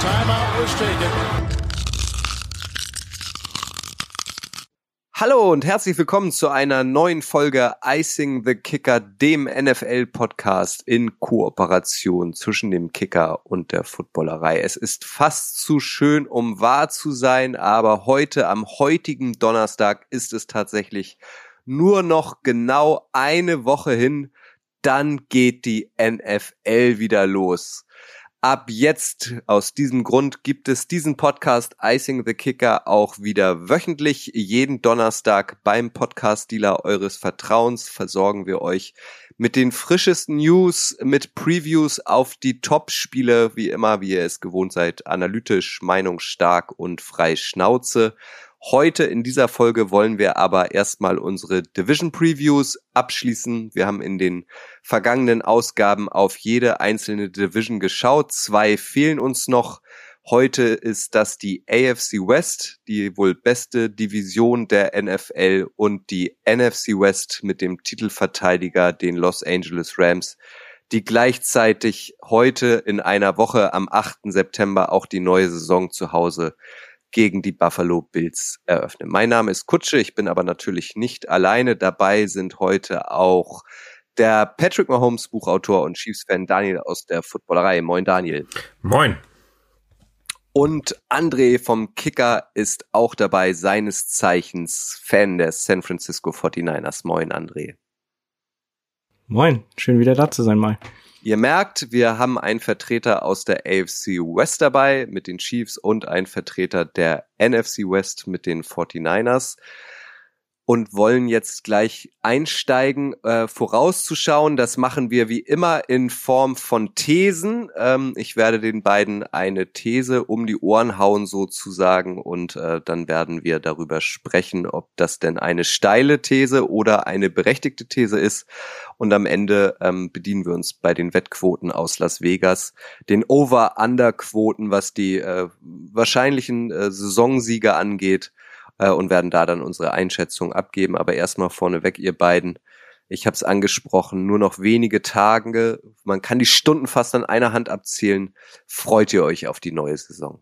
Timeout was taken. Hallo und herzlich willkommen zu einer neuen Folge Icing the Kicker, dem NFL-Podcast in Kooperation zwischen dem Kicker und der Footballerei. Es ist fast zu schön, um wahr zu sein, aber heute, am heutigen Donnerstag, ist es tatsächlich nur noch genau eine Woche hin. Dann geht die NFL wieder los. Ab jetzt, aus diesem Grund, gibt es diesen Podcast Icing the Kicker auch wieder wöchentlich. Jeden Donnerstag beim Podcast-Dealer eures Vertrauens versorgen wir euch mit den frischesten News, mit Previews auf die Top-Spiele, wie immer, wie ihr es gewohnt seid, analytisch, meinungsstark und frei Schnauze. Heute in dieser Folge wollen wir aber erstmal unsere Division Previews abschließen. Wir haben in den vergangenen Ausgaben auf jede einzelne Division geschaut. Zwei fehlen uns noch. Heute ist das die AFC West, die wohl beste Division der NFL und die NFC West mit dem Titelverteidiger, den Los Angeles Rams, die gleichzeitig heute in einer Woche am 8. September auch die neue Saison zu Hause gegen die Buffalo Bills eröffnen. Mein Name ist Kutsche, ich bin aber natürlich nicht alleine. Dabei sind heute auch der Patrick Mahomes Buchautor und Chiefs-Fan Daniel aus der Footballerei. Moin Daniel. Moin. Und André vom Kicker ist auch dabei, seines Zeichens Fan der San Francisco 49ers. Moin André. Moin, schön wieder da zu sein mal. Ihr merkt, wir haben einen Vertreter aus der AFC West dabei mit den Chiefs und einen Vertreter der NFC West mit den 49ers und wollen jetzt gleich einsteigen, äh, vorauszuschauen. Das machen wir wie immer in Form von Thesen. Ähm, ich werde den beiden eine These um die Ohren hauen sozusagen und äh, dann werden wir darüber sprechen, ob das denn eine steile These oder eine berechtigte These ist. Und am Ende ähm, bedienen wir uns bei den Wettquoten aus Las Vegas, den Over-Under-Quoten, was die äh, wahrscheinlichen äh, Saisonsieger angeht äh, und werden da dann unsere Einschätzung abgeben. Aber erstmal vorneweg, ihr beiden. Ich habe es angesprochen, nur noch wenige Tage. Man kann die Stunden fast an einer Hand abzählen. Freut ihr euch auf die neue Saison?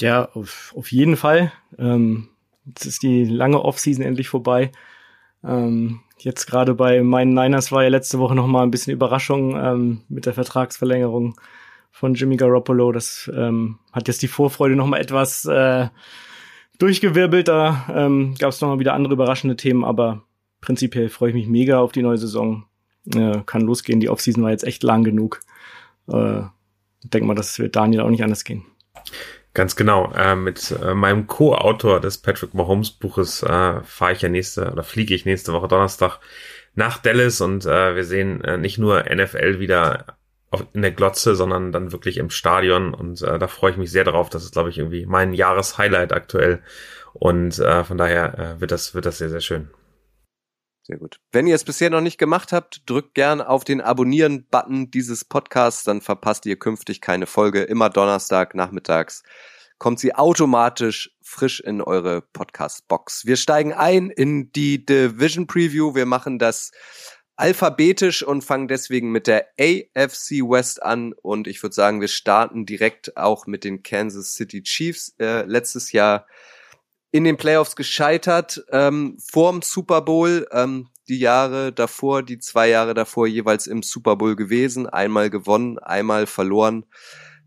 Ja, auf, auf jeden Fall. Ähm, jetzt ist die lange Offseason endlich vorbei. Ähm, jetzt gerade bei meinen Niners war ja letzte Woche noch mal ein bisschen Überraschung ähm, mit der Vertragsverlängerung von Jimmy Garoppolo. Das ähm, hat jetzt die Vorfreude noch mal etwas äh, durchgewirbelt. Da ähm, gab es nochmal wieder andere überraschende Themen, aber prinzipiell freue ich mich mega auf die neue Saison. Äh, kann losgehen. Die Offseason war jetzt echt lang genug. Äh, denk mal, das wird Daniel auch nicht anders gehen. Ganz genau. Äh, mit äh, meinem Co-Autor des Patrick Mahomes Buches äh, fahre ich ja nächste oder fliege ich nächste Woche Donnerstag nach Dallas und äh, wir sehen äh, nicht nur NFL wieder in der Glotze, sondern dann wirklich im Stadion. Und äh, da freue ich mich sehr drauf. Das ist, glaube ich, irgendwie mein Jahreshighlight aktuell. Und äh, von daher äh, wird das wird das sehr sehr schön. Sehr gut. Wenn ihr es bisher noch nicht gemacht habt, drückt gern auf den Abonnieren-Button dieses Podcasts, dann verpasst ihr künftig keine Folge. Immer Donnerstag nachmittags kommt sie automatisch frisch in eure Podcast-Box. Wir steigen ein in die Division Preview. Wir machen das alphabetisch und fangen deswegen mit der AFC West an. Und ich würde sagen, wir starten direkt auch mit den Kansas City Chiefs. Äh, letztes Jahr in den Playoffs gescheitert, ähm, vorm Super Bowl, ähm, die Jahre davor, die zwei Jahre davor jeweils im Super Bowl gewesen, einmal gewonnen, einmal verloren.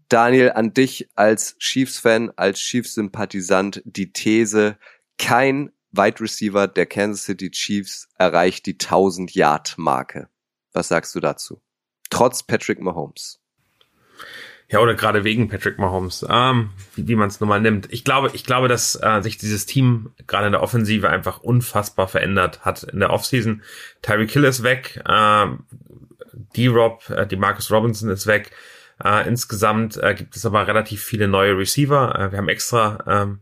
Daniel, an dich als Chiefs-Fan, als Chiefs-Sympathisant die These, kein Wide Receiver der Kansas City Chiefs erreicht die 1000 Yard Marke. Was sagst du dazu? Trotz Patrick Mahomes. Ja, oder gerade wegen Patrick Mahomes, ähm, wie, wie man es nun mal nimmt. Ich glaube, ich glaube, dass äh, sich dieses Team gerade in der Offensive einfach unfassbar verändert hat in der Offseason. Tyreek Hill ist weg, äh, D-Rob, äh, die Marcus Robinson ist weg. Äh, insgesamt äh, gibt es aber relativ viele neue Receiver. Äh, wir haben extra ähm,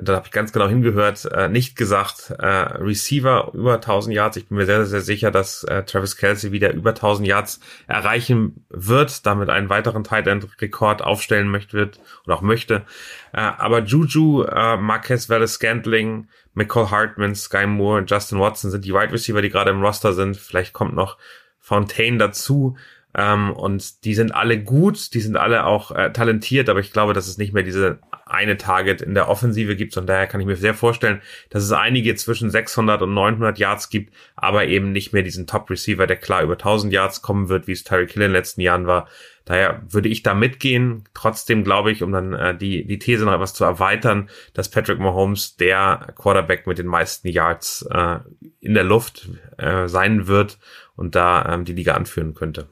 da habe ich ganz genau hingehört, äh, nicht gesagt, äh, Receiver über 1000 Yards. Ich bin mir sehr, sehr sicher, dass äh, Travis Kelsey wieder über 1000 Yards erreichen wird, damit einen weiteren Tight End Rekord aufstellen möchte wird oder auch möchte. Äh, aber Juju, äh, Marquez Valdez Scantling, McCall Hartman, Sky Moore und Justin Watson sind die Wide Receiver, die gerade im Roster sind. Vielleicht kommt noch Fontaine dazu. Ähm, und die sind alle gut, die sind alle auch äh, talentiert, aber ich glaube, dass es nicht mehr diese eine Target in der Offensive gibt. Und daher kann ich mir sehr vorstellen, dass es einige zwischen 600 und 900 Yards gibt, aber eben nicht mehr diesen Top-Receiver, der klar über 1000 Yards kommen wird, wie es Tyreek Hill in den letzten Jahren war. Daher würde ich da mitgehen. Trotzdem glaube ich, um dann äh, die, die These noch etwas zu erweitern, dass Patrick Mahomes der Quarterback mit den meisten Yards äh, in der Luft äh, sein wird und da ähm, die Liga anführen könnte.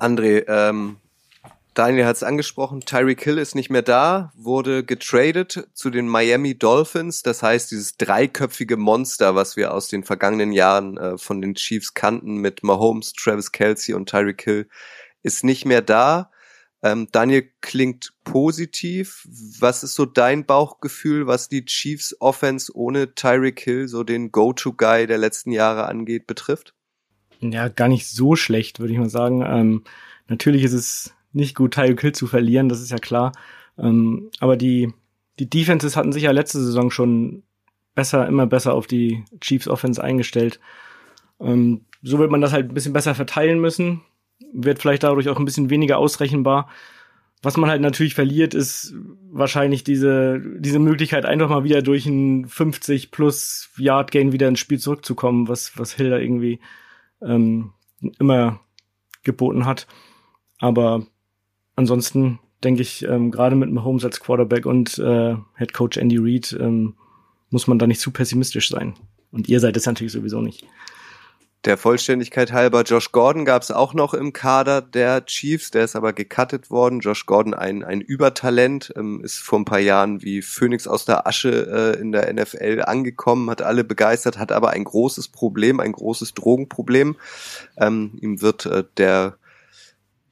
André, ähm, Daniel hat es angesprochen, Tyreek Hill ist nicht mehr da, wurde getradet zu den Miami Dolphins. Das heißt, dieses dreiköpfige Monster, was wir aus den vergangenen Jahren äh, von den Chiefs kannten mit Mahomes, Travis Kelsey und Tyreek Hill, ist nicht mehr da. Ähm, Daniel klingt positiv. Was ist so dein Bauchgefühl, was die Chiefs Offense ohne Tyreek Hill, so den Go-To-Guy der letzten Jahre angeht, betrifft? Ja, gar nicht so schlecht, würde ich mal sagen. Ähm, natürlich ist es nicht gut, Tyreek Hill zu verlieren, das ist ja klar. Ähm, aber die, die Defenses hatten sich ja letzte Saison schon besser, immer besser auf die Chiefs Offense eingestellt. Ähm, so wird man das halt ein bisschen besser verteilen müssen, wird vielleicht dadurch auch ein bisschen weniger ausrechenbar. Was man halt natürlich verliert, ist wahrscheinlich diese, diese Möglichkeit, einfach mal wieder durch ein 50 plus Yard Gain wieder ins Spiel zurückzukommen, was, was Hill da irgendwie ähm, immer geboten hat. Aber ansonsten denke ich, ähm, gerade mit Mahomes als Quarterback und äh, Head Coach Andy Reid ähm, muss man da nicht zu pessimistisch sein. Und ihr seid es natürlich sowieso nicht. Der Vollständigkeit halber, Josh Gordon gab es auch noch im Kader der Chiefs, der ist aber gecuttet worden. Josh Gordon, ein, ein Übertalent, ähm, ist vor ein paar Jahren wie Phoenix aus der Asche äh, in der NFL angekommen, hat alle begeistert, hat aber ein großes Problem, ein großes Drogenproblem. Ähm, ihm wird äh, der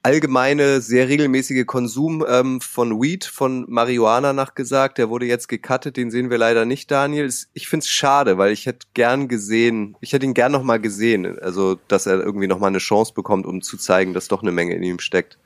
allgemeine, sehr regelmäßige Konsum ähm, von Weed, von Marihuana nachgesagt. Der wurde jetzt gecuttet, den sehen wir leider nicht, Daniel. Ich find's schade, weil ich hätte gern gesehen, ich hätte ihn gern nochmal gesehen, also dass er irgendwie nochmal eine Chance bekommt, um zu zeigen, dass doch eine Menge in ihm steckt.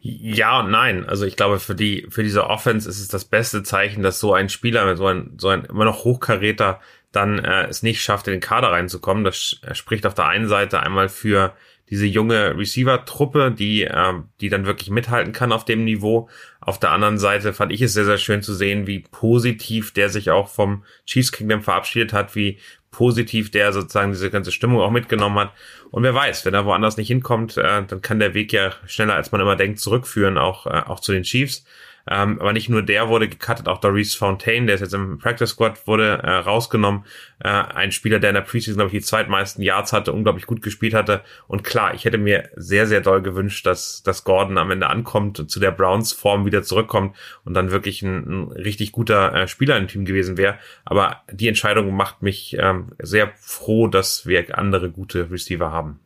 Ja und nein. Also ich glaube, für die, für diese Offense ist es das beste Zeichen, dass so ein Spieler, so ein, so ein immer noch Hochkaräter dann äh, es nicht schafft, in den Kader reinzukommen. Das spricht auf der einen Seite einmal für diese junge Receiver-Truppe, die, äh, die dann wirklich mithalten kann auf dem Niveau. Auf der anderen Seite fand ich es sehr, sehr schön zu sehen, wie positiv der sich auch vom Chiefs Kingdom verabschiedet hat, wie positiv der sozusagen diese ganze Stimmung auch mitgenommen hat. Und wer weiß, wenn er woanders nicht hinkommt, äh, dann kann der Weg ja schneller, als man immer denkt, zurückführen, auch, äh, auch zu den Chiefs. Ähm, aber nicht nur der wurde gecuttet, auch Doris Fontaine, der ist jetzt im Practice Squad, wurde äh, rausgenommen. Äh, ein Spieler, der in der Preseason, glaube ich, die zweitmeisten Yards hatte, unglaublich gut gespielt hatte. Und klar, ich hätte mir sehr, sehr doll gewünscht, dass, dass Gordon am Ende ankommt und zu der Browns-Form wieder zurückkommt und dann wirklich ein, ein richtig guter äh, Spieler im Team gewesen wäre. Aber die Entscheidung macht mich ähm, sehr froh, dass wir andere gute Receiver haben.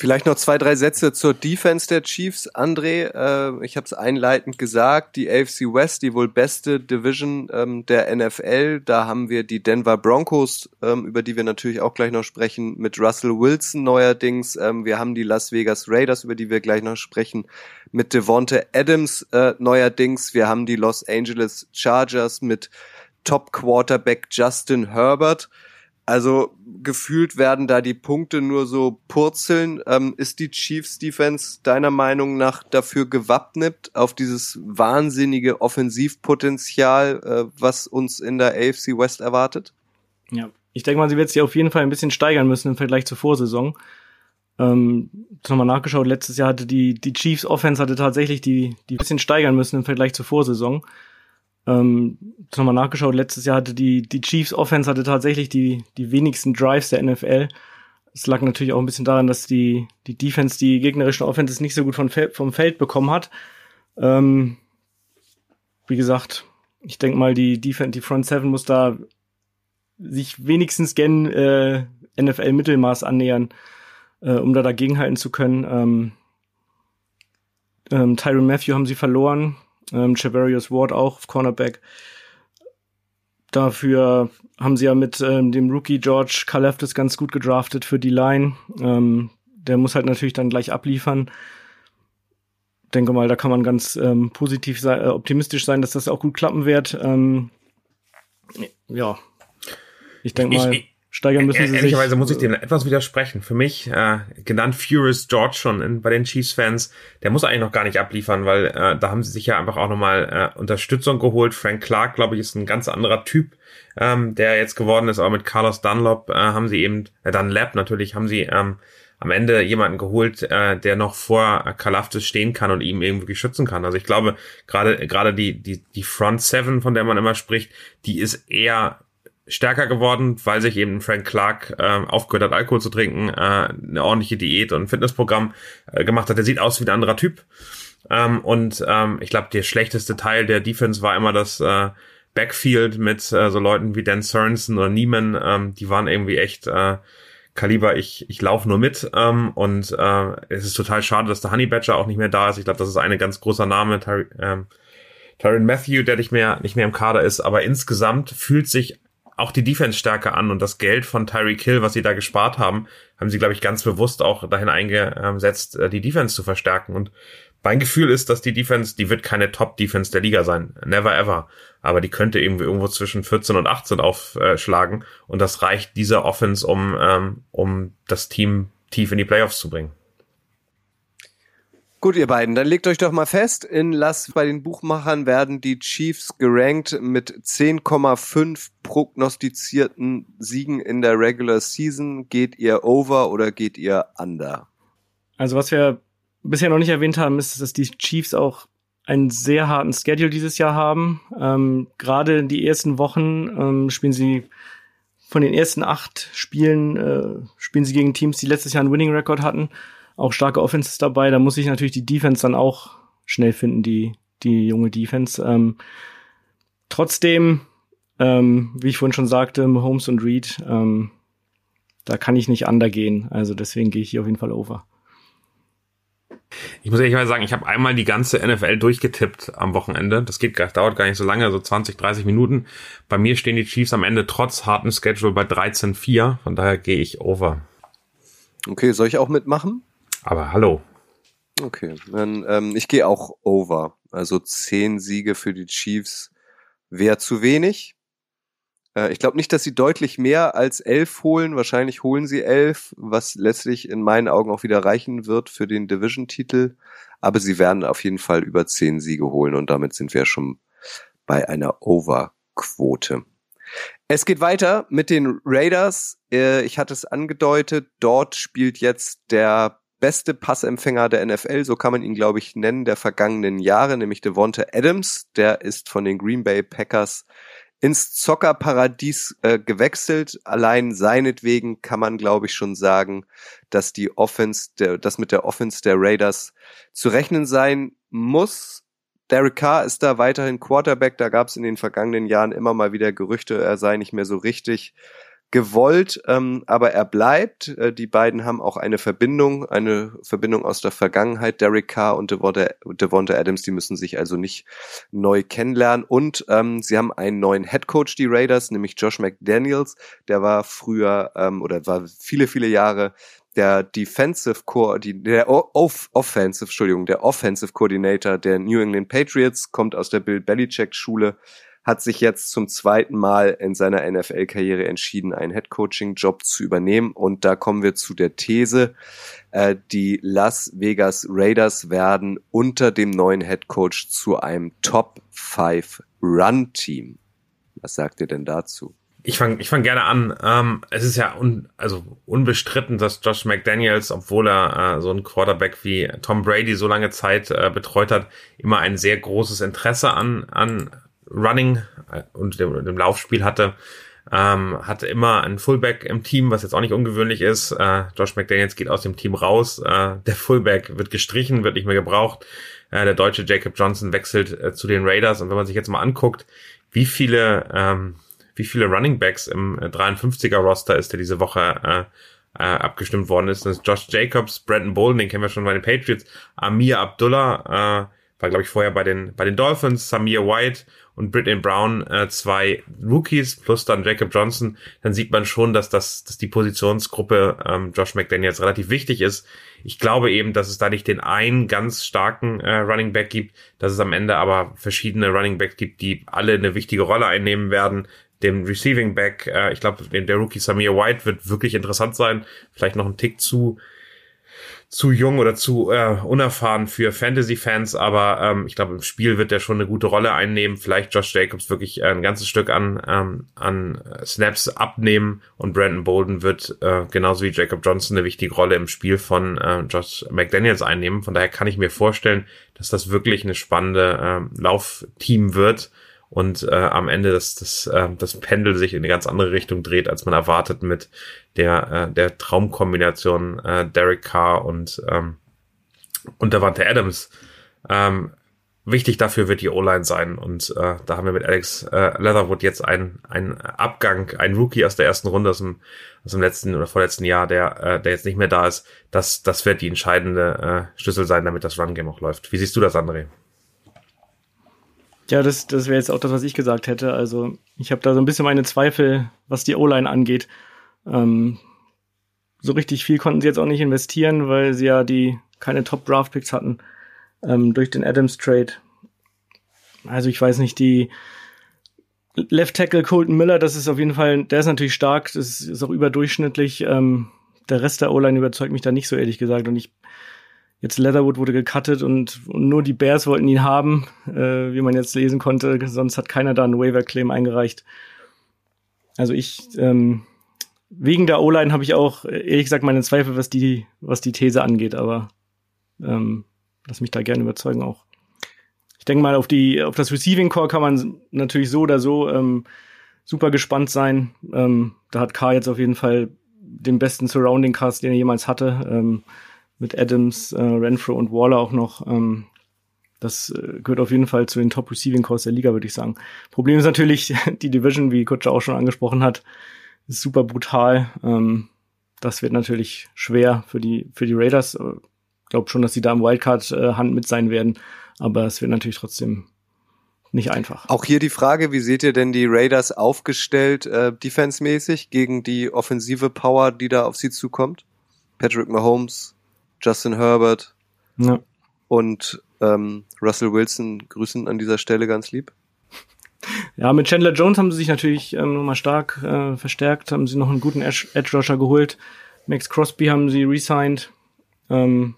Vielleicht noch zwei, drei Sätze zur Defense der Chiefs. André, äh, ich habe es einleitend gesagt, die AFC West, die wohl beste Division ähm, der NFL. Da haben wir die Denver Broncos, ähm, über die wir natürlich auch gleich noch sprechen, mit Russell Wilson neuerdings. Ähm, wir haben die Las Vegas Raiders, über die wir gleich noch sprechen, mit Devonte Adams äh, neuerdings. Wir haben die Los Angeles Chargers mit Top Quarterback Justin Herbert. Also gefühlt werden da die Punkte nur so purzeln. Ähm, ist die Chiefs Defense deiner Meinung nach dafür gewappnet auf dieses wahnsinnige Offensivpotenzial, äh, was uns in der AFC West erwartet? Ja, ich denke mal, sie wird sich auf jeden Fall ein bisschen steigern müssen im Vergleich zur Vorsaison. Ähm, nochmal nachgeschaut, letztes Jahr hatte die, die Chiefs Offense hatte tatsächlich die, die bisschen steigern müssen im Vergleich zur Vorsaison. Ähm, nochmal nachgeschaut, letztes Jahr hatte die, die Chiefs Offense hatte tatsächlich die, die wenigsten Drives der NFL. Es lag natürlich auch ein bisschen daran, dass die, die Defense die gegnerischen Offenses nicht so gut vom, vom Feld bekommen hat. Ähm, wie gesagt, ich denke mal, die Defense, die Front Seven muss da sich wenigstens gen äh, NFL-Mittelmaß annähern, äh, um da dagegenhalten zu können. Ähm, ähm, Tyron Matthew haben sie verloren. Ähm, Chavarius Ward auch auf Cornerback. Dafür haben sie ja mit ähm, dem Rookie George Kaleftis ganz gut gedraftet für die Line. Ähm, der muss halt natürlich dann gleich abliefern. Denke mal, da kann man ganz ähm, positiv sein, äh, optimistisch sein, dass das auch gut klappen wird. Ähm, ja, ich denke mal. Ich, steigern müssen sie Ehrlicherweise muss ich dem etwas widersprechen. Für mich, äh, genannt Furious George schon in, bei den Chiefs-Fans, der muss eigentlich noch gar nicht abliefern, weil äh, da haben sie sich ja einfach auch nochmal äh, Unterstützung geholt. Frank Clark, glaube ich, ist ein ganz anderer Typ, ähm, der jetzt geworden ist, aber mit Carlos Dunlop äh, haben sie eben, äh, Dunlap natürlich, haben sie ähm, am Ende jemanden geholt, äh, der noch vor Kalaftis stehen kann und ihm irgendwie schützen kann. Also ich glaube, gerade gerade die die die Front Seven, von der man immer spricht, die ist eher stärker geworden, weil sich eben Frank Clark äh, aufgehört hat, Alkohol zu trinken, äh, eine ordentliche Diät und Fitnessprogramm äh, gemacht hat. Der sieht aus wie ein anderer Typ. Ähm, und ähm, ich glaube, der schlechteste Teil der Defense war immer das äh, Backfield mit äh, so Leuten wie Dan Sorensen oder Neiman. Ähm, die waren irgendwie echt äh, Kaliber, ich, ich laufe nur mit. Ähm, und äh, es ist total schade, dass der Honey Badger auch nicht mehr da ist. Ich glaube, das ist ein ganz großer Name. Ty ähm, Tyron Matthew, der nicht mehr, nicht mehr im Kader ist, aber insgesamt fühlt sich auch die Defense stärker an und das Geld von Tyreek Hill, was sie da gespart haben, haben sie, glaube ich, ganz bewusst auch dahin eingesetzt, äh, die Defense zu verstärken. Und mein Gefühl ist, dass die Defense, die wird keine Top-Defense der Liga sein. Never ever. Aber die könnte irgendwie irgendwo zwischen 14 und 18 aufschlagen. Und das reicht dieser Offense, um, ähm, um das Team tief in die Playoffs zu bringen. Gut, ihr beiden, dann legt euch doch mal fest, in Las bei den Buchmachern werden die Chiefs gerankt mit 10,5 prognostizierten Siegen in der Regular Season. Geht ihr over oder geht ihr under? Also was wir bisher noch nicht erwähnt haben, ist, dass die Chiefs auch einen sehr harten Schedule dieses Jahr haben. Ähm, Gerade in die ersten Wochen ähm, spielen sie von den ersten acht Spielen äh, spielen sie gegen Teams, die letztes Jahr einen Winning Record hatten auch starke Offenses dabei. Da muss ich natürlich die Defense dann auch schnell finden, die, die junge Defense. Ähm, trotzdem, ähm, wie ich vorhin schon sagte, Mahomes und Reed, ähm, da kann ich nicht undergehen. Also deswegen gehe ich hier auf jeden Fall over. Ich muss ehrlich mal sagen, ich habe einmal die ganze NFL durchgetippt am Wochenende. Das geht, dauert gar nicht so lange, so 20, 30 Minuten. Bei mir stehen die Chiefs am Ende trotz harten Schedule bei 13-4. Von daher gehe ich over. Okay, soll ich auch mitmachen? Aber hallo. Okay, dann ähm, ich gehe auch over. Also zehn Siege für die Chiefs wäre zu wenig. Äh, ich glaube nicht, dass sie deutlich mehr als elf holen. Wahrscheinlich holen sie elf, was letztlich in meinen Augen auch wieder reichen wird für den Division-Titel. Aber sie werden auf jeden Fall über zehn Siege holen und damit sind wir schon bei einer Over-Quote. Es geht weiter mit den Raiders. Äh, ich hatte es angedeutet, dort spielt jetzt der beste Passempfänger der NFL, so kann man ihn, glaube ich, nennen, der vergangenen Jahre, nämlich Devonta Adams. Der ist von den Green Bay Packers ins Zockerparadies äh, gewechselt. Allein seinetwegen kann man, glaube ich, schon sagen, dass die Offense, der, dass mit der Offense der Raiders zu rechnen sein muss. Derek Carr ist da weiterhin Quarterback. Da gab es in den vergangenen Jahren immer mal wieder Gerüchte, er sei nicht mehr so richtig gewollt, ähm, aber er bleibt. Äh, die beiden haben auch eine Verbindung, eine Verbindung aus der Vergangenheit. Derek Carr und Devonta, Adams, die müssen sich also nicht neu kennenlernen. Und ähm, sie haben einen neuen Head Coach, die Raiders, nämlich Josh McDaniels. Der war früher ähm, oder war viele, viele Jahre der Defensive Core, der Off Offensive, Entschuldigung, der Offensive Coordinator der New England Patriots, kommt aus der Bill Belichick Schule hat sich jetzt zum zweiten Mal in seiner NFL-Karriere entschieden, einen Head-Coaching-Job zu übernehmen. Und da kommen wir zu der These, äh, die Las Vegas Raiders werden unter dem neuen Head-Coach zu einem Top-5-Run-Team. Was sagt ihr denn dazu? Ich fange ich fang gerne an. Ähm, es ist ja un, also unbestritten, dass Josh McDaniels, obwohl er äh, so einen Quarterback wie Tom Brady so lange Zeit äh, betreut hat, immer ein sehr großes Interesse an, an Running äh, und dem, dem Laufspiel hatte. Ähm, hatte immer einen Fullback im Team, was jetzt auch nicht ungewöhnlich ist. Äh, Josh McDaniels geht aus dem Team raus. Äh, der Fullback wird gestrichen, wird nicht mehr gebraucht. Äh, der deutsche Jacob Johnson wechselt äh, zu den Raiders. Und wenn man sich jetzt mal anguckt, wie viele, ähm, wie viele Running Backs im 53er Roster ist, der diese Woche äh, äh, abgestimmt worden ist. Das ist Josh Jacobs, Brandon Bolden, den kennen wir schon bei den Patriots, Amir Abdullah, äh, war glaube ich vorher bei den bei den Dolphins, Samir White und Britney Brown äh, zwei Rookies plus dann Jacob Johnson, dann sieht man schon, dass das, dass die Positionsgruppe ähm, Josh McDaniels relativ wichtig ist. Ich glaube eben, dass es da nicht den einen ganz starken äh, Running Back gibt, dass es am Ende aber verschiedene Running Backs gibt, die alle eine wichtige Rolle einnehmen werden. dem Receiving Back. Äh, ich glaube, der Rookie Samir White wird wirklich interessant sein. Vielleicht noch ein Tick zu zu jung oder zu äh, unerfahren für Fantasy-Fans, aber ähm, ich glaube, im Spiel wird er schon eine gute Rolle einnehmen. Vielleicht Josh Jacobs wirklich äh, ein ganzes Stück an, ähm, an Snaps abnehmen und Brandon Bolden wird äh, genauso wie Jacob Johnson eine wichtige Rolle im Spiel von äh, Josh McDaniels einnehmen. Von daher kann ich mir vorstellen, dass das wirklich eine spannende äh, Laufteam wird und äh, am Ende das, das, äh, das Pendel sich in eine ganz andere Richtung dreht, als man erwartet mit der, äh, der Traumkombination äh, Derek Carr und, ähm, und Davante Adams. Ähm, wichtig dafür wird die O-Line sein und äh, da haben wir mit Alex äh, Leatherwood jetzt einen, einen Abgang, ein Rookie aus der ersten Runde aus dem, aus dem letzten oder vorletzten Jahr, der, äh, der jetzt nicht mehr da ist. Das, das wird die entscheidende äh, Schlüssel sein, damit das Run-Game auch läuft. Wie siehst du das, André? Ja, das, das wäre jetzt auch das, was ich gesagt hätte. Also ich habe da so ein bisschen meine Zweifel, was die O-Line angeht. Ähm, so richtig viel konnten sie jetzt auch nicht investieren, weil sie ja die keine Top-Draft-Picks hatten ähm, durch den Adams-Trade. Also ich weiß nicht, die Left Tackle Colton Miller, das ist auf jeden Fall, der ist natürlich stark, das ist auch überdurchschnittlich. Ähm, der Rest der O-Line überzeugt mich da nicht so ehrlich gesagt und ich Jetzt Leatherwood wurde gecuttet und, und nur die Bears wollten ihn haben, äh, wie man jetzt lesen konnte. Sonst hat keiner da einen Waiver-Claim eingereicht. Also ich, ähm, wegen der O-Line habe ich auch, ehrlich gesagt, meine Zweifel, was die, was die These angeht, aber ähm, lass mich da gerne überzeugen auch. Ich denke mal, auf die, auf das Receiving Core kann man natürlich so oder so ähm, super gespannt sein. Ähm, da hat K jetzt auf jeden Fall den besten Surrounding Cast, den er jemals hatte. Ähm, mit Adams, äh, Renfro und Waller auch noch. Ähm, das äh, gehört auf jeden Fall zu den Top Receiving Cores der Liga, würde ich sagen. Problem ist natürlich, die Division, wie Kutscher auch schon angesprochen hat, ist super brutal. Ähm, das wird natürlich schwer für die, für die Raiders. Ich äh, glaube schon, dass sie da im Wildcard-Hand mit sein werden. Aber es wird natürlich trotzdem nicht einfach. Auch hier die Frage, wie seht ihr denn die Raiders aufgestellt, äh, defensemäßig gegen die offensive Power, die da auf sie zukommt? Patrick Mahomes, Justin Herbert ja. und ähm, Russell Wilson grüßen an dieser Stelle ganz lieb. Ja, mit Chandler Jones haben sie sich natürlich ähm, nochmal stark äh, verstärkt, haben sie noch einen guten Edge Rusher geholt. Max Crosby haben sie resigned. Ähm,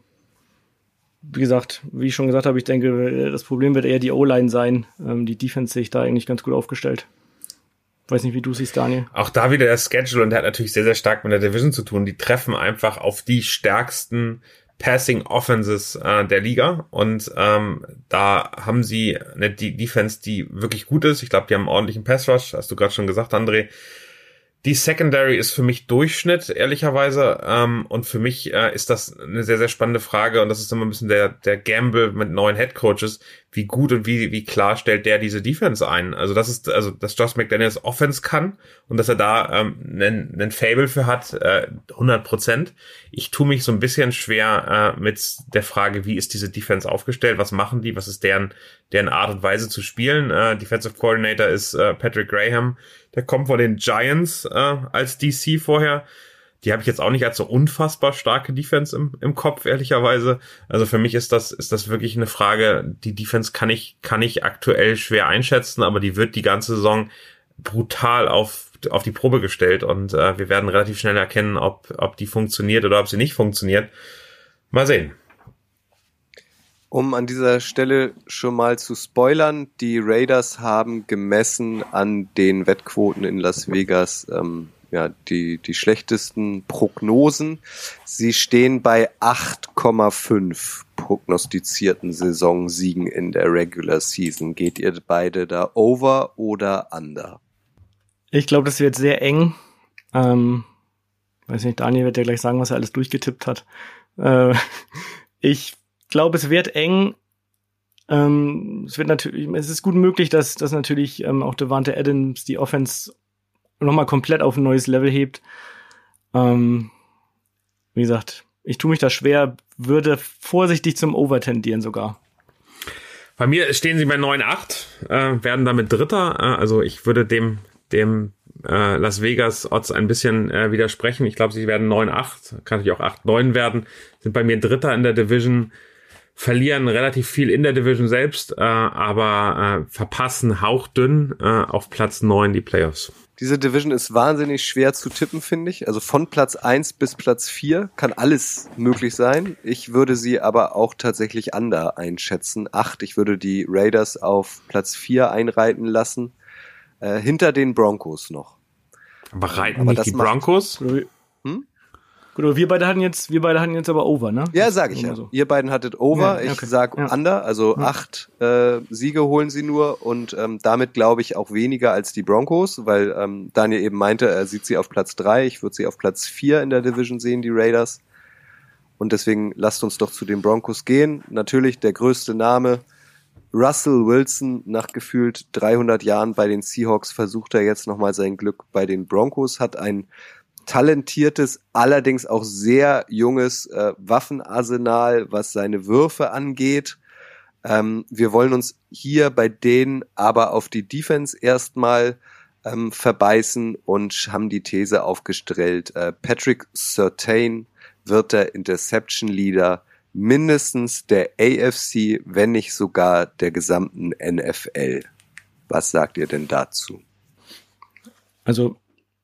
wie gesagt, wie ich schon gesagt habe, ich denke, das Problem wird eher die O-Line sein. Ähm, die Defense sehe ich da eigentlich ganz gut aufgestellt. Weiß nicht, wie du siehst, Daniel. Auch da wieder der Schedule und der hat natürlich sehr, sehr stark mit der Division zu tun. Die treffen einfach auf die stärksten Passing Offenses äh, der Liga und ähm, da haben sie eine die Defense, die wirklich gut ist. Ich glaube, die haben einen ordentlichen Pass Rush, hast du gerade schon gesagt, André. Die Secondary ist für mich Durchschnitt, ehrlicherweise. Ähm, und für mich äh, ist das eine sehr, sehr spannende Frage. Und das ist immer ein bisschen der, der Gamble mit neuen Head Coaches. Wie gut und wie, wie klar stellt der diese Defense ein? Also das ist, also, dass Josh McDaniels Offense kann und dass er da ähm, einen, einen Fable für hat, äh, 100 Prozent. Ich tue mich so ein bisschen schwer äh, mit der Frage, wie ist diese Defense aufgestellt? Was machen die? Was ist deren, deren Art und Weise zu spielen? Äh, Defensive Coordinator ist äh, Patrick Graham der kommt von den Giants äh, als DC vorher. Die habe ich jetzt auch nicht als so unfassbar starke Defense im, im Kopf, ehrlicherweise. Also für mich ist das, ist das wirklich eine Frage. Die Defense kann ich, kann ich aktuell schwer einschätzen, aber die wird die ganze Saison brutal auf, auf die Probe gestellt und äh, wir werden relativ schnell erkennen, ob, ob die funktioniert oder ob sie nicht funktioniert. Mal sehen. Um an dieser Stelle schon mal zu spoilern, die Raiders haben gemessen an den Wettquoten in Las Vegas ähm, ja, die, die schlechtesten Prognosen. Sie stehen bei 8,5 prognostizierten Saisonsiegen in der Regular Season. Geht ihr beide da over oder under? Ich glaube, das wird sehr eng. Ähm, weiß nicht, Daniel wird ja gleich sagen, was er alles durchgetippt hat. Äh, ich glaube, es wird eng. Ähm, es wird natürlich, es ist gut möglich, dass, dass natürlich ähm, auch Devante Adams die Offense nochmal komplett auf ein neues Level hebt. Ähm, wie gesagt, ich tue mich da schwer, würde vorsichtig zum Over tendieren sogar. Bei mir stehen sie bei 9,8, äh, werden damit Dritter. Äh, also ich würde dem, dem äh, Las Vegas Odds ein bisschen äh, widersprechen. Ich glaube, sie werden 9,8, kann natürlich auch 8,9 werden. Sind bei mir Dritter in der Division verlieren relativ viel in der Division selbst, äh, aber äh, verpassen hauchdünn äh, auf Platz neun die Playoffs. Diese Division ist wahnsinnig schwer zu tippen, finde ich. Also von Platz eins bis Platz vier kann alles möglich sein. Ich würde sie aber auch tatsächlich under einschätzen. Acht, ich würde die Raiders auf Platz vier einreiten lassen. Äh, hinter den Broncos noch. Aber reiten aber nicht die Broncos? Hm? Gut, wir beide hatten jetzt, wir beide hatten jetzt aber Over, ne? Ja, sag ich ja. So. Ihr beiden hattet Over, ja, okay. ich sag ja. Under, also ja. acht äh, Siege holen sie nur und ähm, damit glaube ich auch weniger als die Broncos, weil ähm, Daniel eben meinte, er sieht sie auf Platz drei, ich würde sie auf Platz vier in der Division sehen, die Raiders. Und deswegen lasst uns doch zu den Broncos gehen. Natürlich der größte Name, Russell Wilson, nach gefühlt 300 Jahren bei den Seahawks versucht er jetzt nochmal sein Glück bei den Broncos, hat ein talentiertes, allerdings auch sehr junges äh, Waffenarsenal, was seine Würfe angeht. Ähm, wir wollen uns hier bei denen aber auf die Defense erstmal ähm, verbeißen und haben die These aufgestellt, äh, Patrick Surtain wird der Interception Leader mindestens der AFC, wenn nicht sogar der gesamten NFL. Was sagt ihr denn dazu? Also,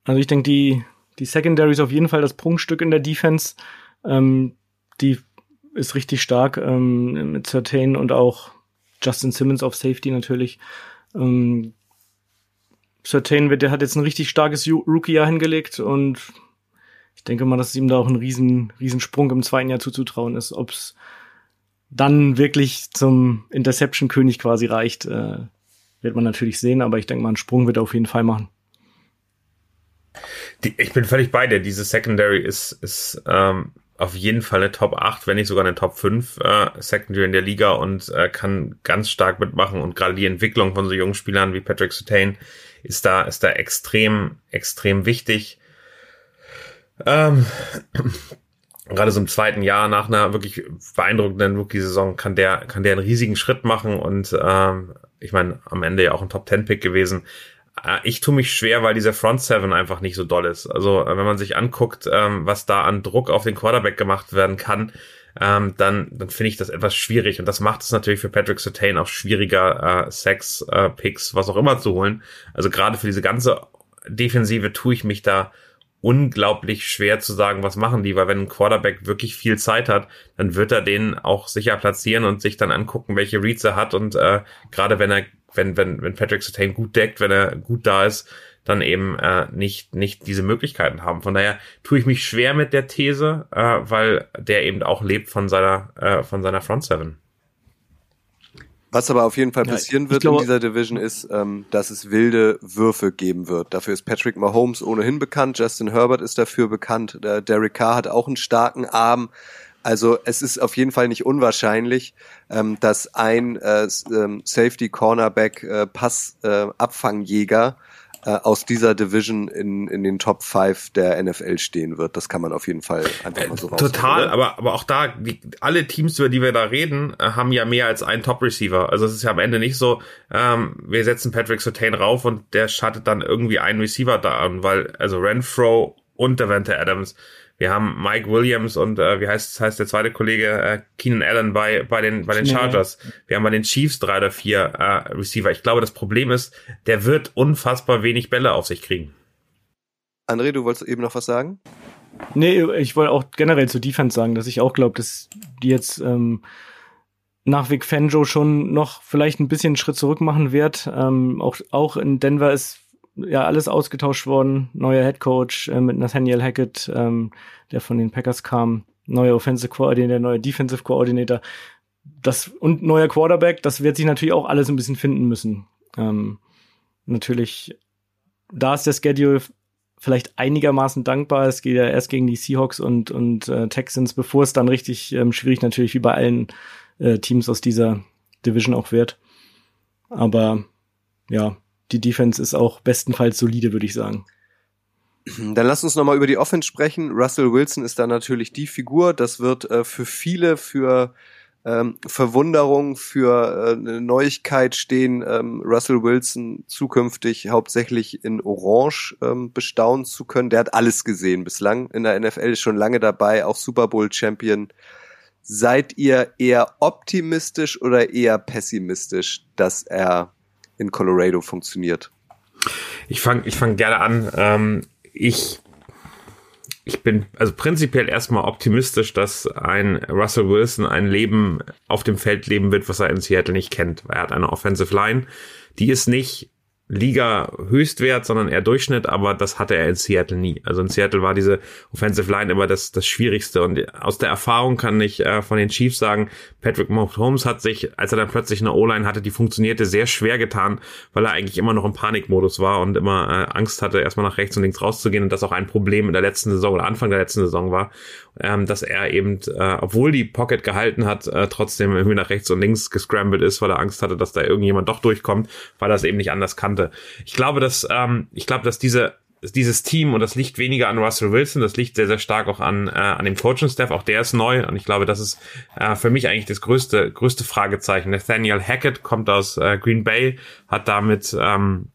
also ich denke, die die Secondary ist auf jeden Fall das Prunkstück in der Defense. Ähm, die ist richtig stark ähm, mit Certain und auch Justin Simmons auf Safety natürlich. Ähm, Certain wird, der hat jetzt ein richtig starkes Rookie-Jahr hingelegt und ich denke mal, dass ihm da auch ein riesen, riesen Sprung im zweiten Jahr zuzutrauen ist. Ob es dann wirklich zum Interception-König quasi reicht, äh, wird man natürlich sehen, aber ich denke mal, einen Sprung wird er auf jeden Fall machen. Die, ich bin völlig bei dir. Diese Secondary ist, ist ähm, auf jeden Fall eine Top 8, wenn nicht sogar eine Top 5 äh, Secondary in der Liga und äh, kann ganz stark mitmachen. Und gerade die Entwicklung von so jungen Spielern wie Patrick Sutain ist da, ist da extrem, extrem wichtig. Ähm, gerade so im zweiten Jahr nach einer wirklich beeindruckenden Rookie-Saison kann der, kann der einen riesigen Schritt machen und ähm, ich meine, am Ende ja auch ein Top-10-Pick gewesen. Äh, ich tue mich schwer, weil dieser Front Seven einfach nicht so doll ist. Also äh, wenn man sich anguckt, ähm, was da an Druck auf den Quarterback gemacht werden kann, ähm, dann, dann finde ich das etwas schwierig. Und das macht es natürlich für Patrick Sertain auch schwieriger, äh, Sex, äh, Picks, was auch immer zu holen. Also gerade für diese ganze Defensive tue ich mich da unglaublich schwer zu sagen, was machen die, weil wenn ein Quarterback wirklich viel Zeit hat, dann wird er den auch sicher platzieren und sich dann angucken, welche Reads er hat und äh, gerade wenn er wenn, wenn, wenn Patrick Sertain gut deckt, wenn er gut da ist, dann eben äh, nicht, nicht diese Möglichkeiten haben. Von daher tue ich mich schwer mit der These, äh, weil der eben auch lebt von seiner, äh, von seiner Front Seven. Was aber auf jeden Fall passieren ja, wird glaube, in dieser Division ist, ähm, dass es wilde Würfe geben wird. Dafür ist Patrick Mahomes ohnehin bekannt, Justin Herbert ist dafür bekannt, der Derek Carr hat auch einen starken Arm. Also es ist auf jeden Fall nicht unwahrscheinlich, ähm, dass ein äh, ähm, Safety Cornerback äh, Pass äh, Abfangjäger äh, aus dieser Division in, in den Top 5 der NFL stehen wird. Das kann man auf jeden Fall einfach mal so raus. Total, aber, aber auch da, die, alle Teams, über die wir da reden, äh, haben ja mehr als einen Top-Receiver. Also es ist ja am Ende nicht so, ähm, wir setzen Patrick Sotain rauf und der schattet dann irgendwie einen Receiver da an, weil also Renfro und Davante Adams wir haben Mike Williams und äh, wie heißt, heißt der zweite Kollege äh, Keenan Allen bei bei den bei den Chargers. Wir haben bei den Chiefs drei oder vier äh, Receiver. Ich glaube, das Problem ist, der wird unfassbar wenig Bälle auf sich kriegen. André, du wolltest eben noch was sagen? Nee, ich wollte auch generell zur Defense sagen, dass ich auch glaube, dass die jetzt ähm, nach Vic Fangio schon noch vielleicht ein bisschen einen Schritt zurück machen wird. Ähm, auch, auch in Denver ist ja alles ausgetauscht worden. Neuer Head Coach äh, mit Nathaniel Hackett, ähm, der von den Packers kam, neuer Offensive Coordinator, neuer Defensive Coordinator. Das und neuer Quarterback, das wird sich natürlich auch alles ein bisschen finden müssen. Ähm, natürlich, da ist der Schedule vielleicht einigermaßen dankbar. Es geht ja erst gegen die Seahawks und, und äh, Texans, bevor es dann richtig ähm, schwierig natürlich wie bei allen äh, Teams aus dieser Division auch wird. Aber ja, die Defense ist auch bestenfalls solide, würde ich sagen. Dann lass uns nochmal über die Offense sprechen. Russell Wilson ist da natürlich die Figur. Das wird äh, für viele für ähm, Verwunderung, für äh, eine Neuigkeit stehen, ähm, Russell Wilson zukünftig hauptsächlich in Orange ähm, bestaunen zu können. Der hat alles gesehen bislang in der NFL, ist schon lange dabei, auch Super Bowl Champion Seid ihr eher optimistisch oder eher pessimistisch, dass er in Colorado funktioniert? Ich fange ich fang gerne an. Ähm, ich ich bin also prinzipiell erstmal optimistisch, dass ein Russell Wilson ein Leben auf dem Feld leben wird, was er in Seattle nicht kennt. Er hat eine Offensive Line, die ist nicht Liga-Höchstwert, sondern eher Durchschnitt, aber das hatte er in Seattle nie. Also in Seattle war diese Offensive Line immer das, das Schwierigste und aus der Erfahrung kann ich äh, von den Chiefs sagen, Patrick Mahomes hat sich, als er dann plötzlich eine O-Line hatte, die funktionierte, sehr schwer getan, weil er eigentlich immer noch im Panikmodus war und immer äh, Angst hatte, erstmal nach rechts und links rauszugehen und das auch ein Problem in der letzten Saison oder Anfang der letzten Saison war, ähm, dass er eben, äh, obwohl die Pocket gehalten hat, äh, trotzdem irgendwie nach rechts und links gescrambled ist, weil er Angst hatte, dass da irgendjemand doch durchkommt, weil er es eben nicht anders kannte. Ich glaube, dass ähm, ich glaube, dass diese dieses Team und das liegt weniger an Russell Wilson, das liegt sehr sehr stark auch an äh, an dem Coaching Staff, auch der ist neu und ich glaube, das ist äh, für mich eigentlich das größte größte Fragezeichen. Nathaniel Hackett kommt aus äh, Green Bay, hat damit ähm,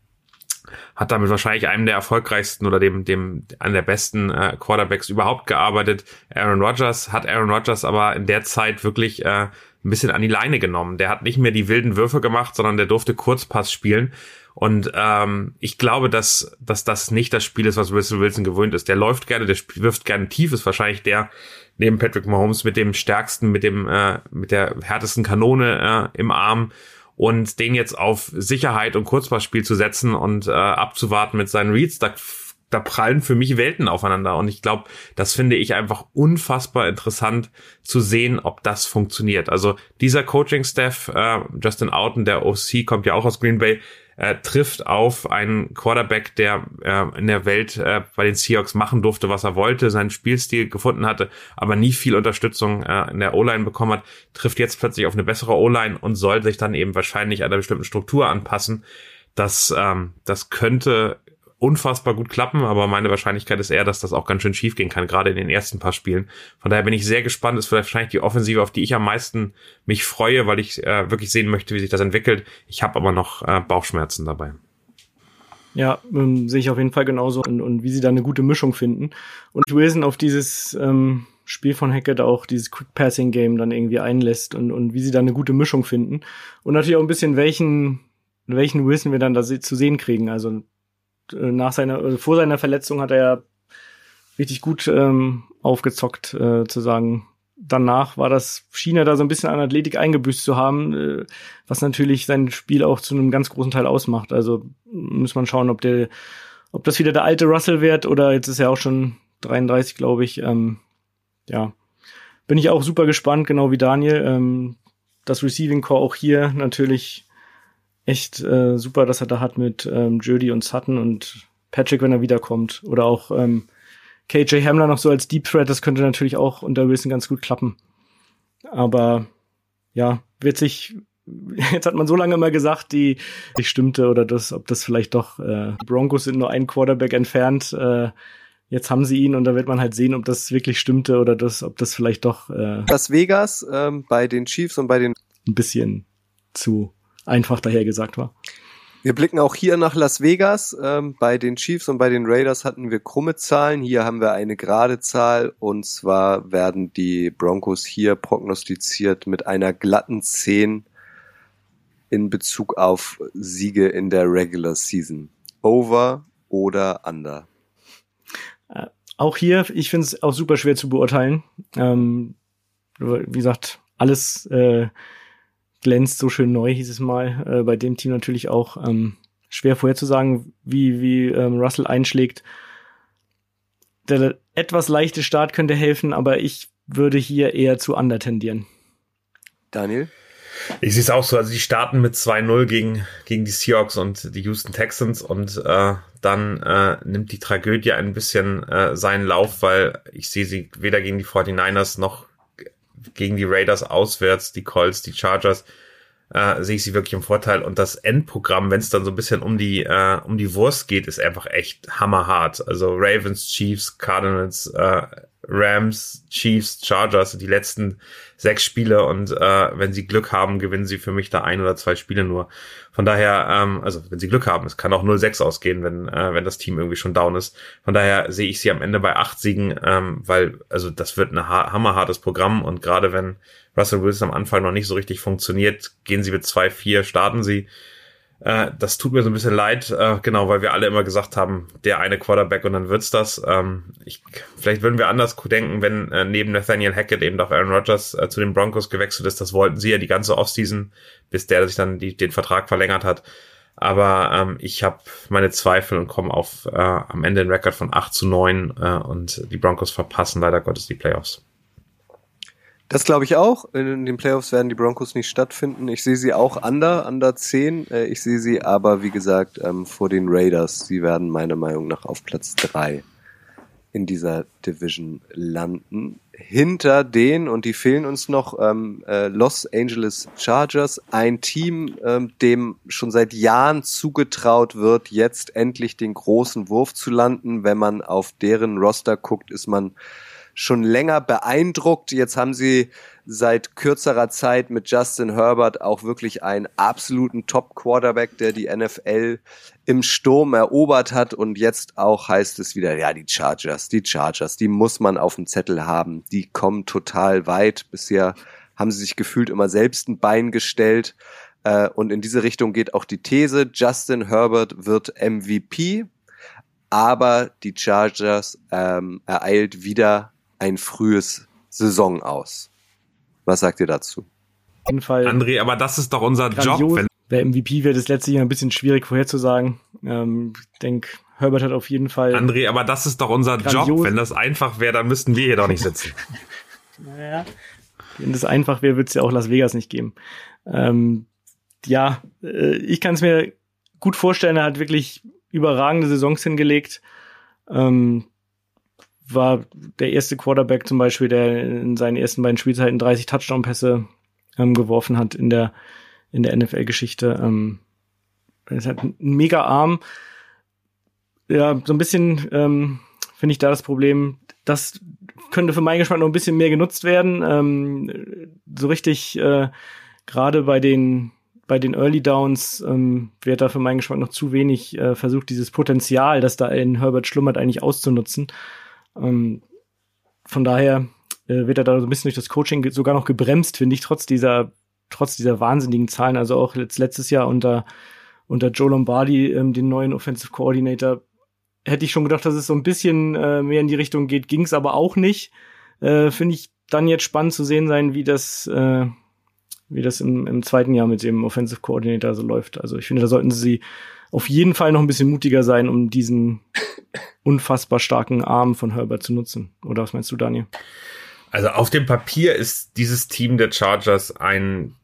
hat damit wahrscheinlich einem der erfolgreichsten oder dem, dem, an der besten äh, Quarterbacks überhaupt gearbeitet. Aaron Rodgers hat Aaron Rodgers aber in der Zeit wirklich äh, ein bisschen an die Leine genommen. Der hat nicht mehr die wilden Würfe gemacht, sondern der durfte Kurzpass spielen. Und ähm, ich glaube, dass, dass das nicht das Spiel ist, was Russell Wilson gewöhnt ist. Der läuft gerne, der wirft gerne tief, ist wahrscheinlich der neben Patrick Mahomes mit dem stärksten, mit dem äh, mit der härtesten Kanone äh, im Arm und den jetzt auf Sicherheit und Kurzpassspiel zu setzen und äh, abzuwarten mit seinen Reads, da, da prallen für mich Welten aufeinander. Und ich glaube, das finde ich einfach unfassbar interessant zu sehen, ob das funktioniert. Also dieser Coaching-Staff, äh, Justin Outen, der OC, kommt ja auch aus Green Bay, äh, trifft auf einen Quarterback, der äh, in der Welt äh, bei den Seahawks machen durfte, was er wollte, seinen Spielstil gefunden hatte, aber nie viel Unterstützung äh, in der O-Line bekommen hat, trifft jetzt plötzlich auf eine bessere O-Line und soll sich dann eben wahrscheinlich einer bestimmten Struktur anpassen. Das, ähm, das könnte unfassbar gut klappen, aber meine Wahrscheinlichkeit ist eher, dass das auch ganz schön schief gehen kann, gerade in den ersten paar Spielen. Von daher bin ich sehr gespannt, ist vielleicht wahrscheinlich die Offensive, auf die ich am meisten mich freue, weil ich äh, wirklich sehen möchte, wie sich das entwickelt. Ich habe aber noch äh, Bauchschmerzen dabei. Ja, ähm, sehe ich auf jeden Fall genauso und, und wie sie da eine gute Mischung finden. Und Wilson auf dieses ähm, Spiel von Hackett auch dieses Quick Passing Game dann irgendwie einlässt und, und wie sie da eine gute Mischung finden. Und natürlich auch ein bisschen welchen, welchen Wilson wir dann da zu sehen kriegen. Also nach seiner, äh, vor seiner Verletzung hat er ja richtig gut ähm, aufgezockt, äh, zu sagen. Danach war das, schien er da so ein bisschen an Athletik eingebüßt zu haben, äh, was natürlich sein Spiel auch zu einem ganz großen Teil ausmacht. Also muss man schauen, ob der, ob das wieder der alte Russell wird oder jetzt ist er auch schon 33, glaube ich. Ähm, ja, bin ich auch super gespannt, genau wie Daniel. Ähm, das Receiving Core auch hier natürlich echt äh, super, dass er da hat mit ähm, Jody und Sutton und Patrick, wenn er wiederkommt. Oder auch ähm, KJ Hamler noch so als Deep Threat, das könnte natürlich auch unter Wilson ganz gut klappen. Aber ja, wird sich, jetzt hat man so lange immer gesagt, die ich stimmte oder das, ob das vielleicht doch, äh, die Broncos sind nur ein Quarterback entfernt. Äh, jetzt haben sie ihn und da wird man halt sehen, ob das wirklich stimmte oder das, ob das vielleicht doch äh, Las Vegas ähm, bei den Chiefs und bei den ein bisschen zu einfach dahergesagt war. Wir blicken auch hier nach Las Vegas. Ähm, bei den Chiefs und bei den Raiders hatten wir krumme Zahlen. Hier haben wir eine gerade Zahl. Und zwar werden die Broncos hier prognostiziert mit einer glatten 10 in Bezug auf Siege in der Regular Season. Over oder under? Äh, auch hier, ich finde es auch super schwer zu beurteilen. Ähm, wie gesagt, alles äh, glänzt so schön neu, hieß es mal. Äh, bei dem Team natürlich auch ähm, schwer vorherzusagen, wie, wie ähm, Russell einschlägt. Der etwas leichte Start könnte helfen, aber ich würde hier eher zu Under tendieren. Daniel? Ich sehe es auch so, also die starten mit 2-0 gegen, gegen die Seahawks und die Houston Texans und äh, dann äh, nimmt die Tragödie ein bisschen äh, seinen Lauf, weil ich sehe sie weder gegen die 49ers noch gegen die Raiders auswärts, die Colts, die Chargers, äh, sehe ich sie wirklich im Vorteil. Und das Endprogramm, wenn es dann so ein bisschen um die, äh, um die Wurst geht, ist einfach echt hammerhart. Also Ravens, Chiefs, Cardinals, äh, Rams, Chiefs, Chargers die letzten sechs Spiele und äh, wenn sie Glück haben, gewinnen sie für mich da ein oder zwei Spiele nur. Von daher, ähm, also wenn sie Glück haben, es kann auch 0-6 ausgehen, wenn, äh, wenn das Team irgendwie schon down ist. Von daher sehe ich sie am Ende bei acht Siegen, ähm, weil also das wird ein hammerhartes Programm und gerade wenn Russell Wilson am Anfang noch nicht so richtig funktioniert, gehen sie mit 2-4, starten sie äh, das tut mir so ein bisschen leid, äh, genau, weil wir alle immer gesagt haben, der eine Quarterback und dann wird's das. Ähm, ich, vielleicht würden wir anders denken, wenn äh, neben Nathaniel Hackett eben doch Aaron Rodgers äh, zu den Broncos gewechselt ist. Das wollten sie ja die ganze Offseason, bis der sich dann die, den Vertrag verlängert hat. Aber ähm, ich habe meine Zweifel und komme auf äh, am Ende den Rekord von 8 zu 9 äh, und die Broncos verpassen leider Gottes die Playoffs. Das glaube ich auch. In den Playoffs werden die Broncos nicht stattfinden. Ich sehe sie auch under, under 10. Äh, ich sehe sie aber, wie gesagt, ähm, vor den Raiders. Sie werden meiner Meinung nach auf Platz 3 in dieser Division landen. Hinter den, und die fehlen uns noch, ähm, äh, Los Angeles Chargers. Ein Team, ähm, dem schon seit Jahren zugetraut wird, jetzt endlich den großen Wurf zu landen. Wenn man auf deren Roster guckt, ist man schon länger beeindruckt. Jetzt haben sie seit kürzerer Zeit mit Justin Herbert auch wirklich einen absoluten Top-Quarterback, der die NFL im Sturm erobert hat. Und jetzt auch heißt es wieder, ja, die Chargers, die Chargers, die muss man auf dem Zettel haben. Die kommen total weit. Bisher haben sie sich gefühlt immer selbst ein Bein gestellt. Äh, und in diese Richtung geht auch die These, Justin Herbert wird MVP, aber die Chargers ähm, ereilt wieder ein frühes Saison aus. Was sagt ihr dazu? Auf jeden Fall. André, aber das ist doch unser grandios. Job. Wenn Wer MVP wird, ist letztlich ein bisschen schwierig vorherzusagen. Ähm, ich denke, Herbert hat auf jeden Fall. André, aber das ist doch unser grandios. Job. Wenn das einfach wäre, dann müssten wir hier doch nicht sitzen. naja. Wenn das einfach wäre, würde es ja auch Las Vegas nicht geben. Ähm, ja, äh, ich kann es mir gut vorstellen, er hat wirklich überragende Saisons hingelegt. Ähm, war der erste Quarterback zum Beispiel, der in seinen ersten beiden Spielzeiten 30 Touchdown-Pässe ähm, geworfen hat in der, in der NFL-Geschichte. Ähm, ist halt ein mega Arm. Ja, so ein bisschen ähm, finde ich da das Problem, das könnte für meinen Geschmack noch ein bisschen mehr genutzt werden. Ähm, so richtig, äh, gerade bei den bei den Early Downs ähm, wird da für meinen Geschmack noch zu wenig äh, versucht, dieses Potenzial, das da in Herbert schlummert, eigentlich auszunutzen. Ähm, von daher äh, wird er da so ein bisschen durch das Coaching sogar noch gebremst, finde ich, trotz dieser, trotz dieser wahnsinnigen Zahlen. Also auch letztes Jahr unter, unter Joe Lombardi, ähm, den neuen Offensive Coordinator, hätte ich schon gedacht, dass es so ein bisschen äh, mehr in die Richtung geht, ging es aber auch nicht. Äh, finde ich dann jetzt spannend zu sehen sein, wie das, äh, wie das im, im zweiten Jahr mit dem Offensive Coordinator so läuft. Also ich finde, da sollten sie auf jeden Fall noch ein bisschen mutiger sein, um diesen unfassbar starken Arm von Herbert zu nutzen. Oder was meinst du, Daniel? Also auf dem Papier ist dieses Team der Chargers ein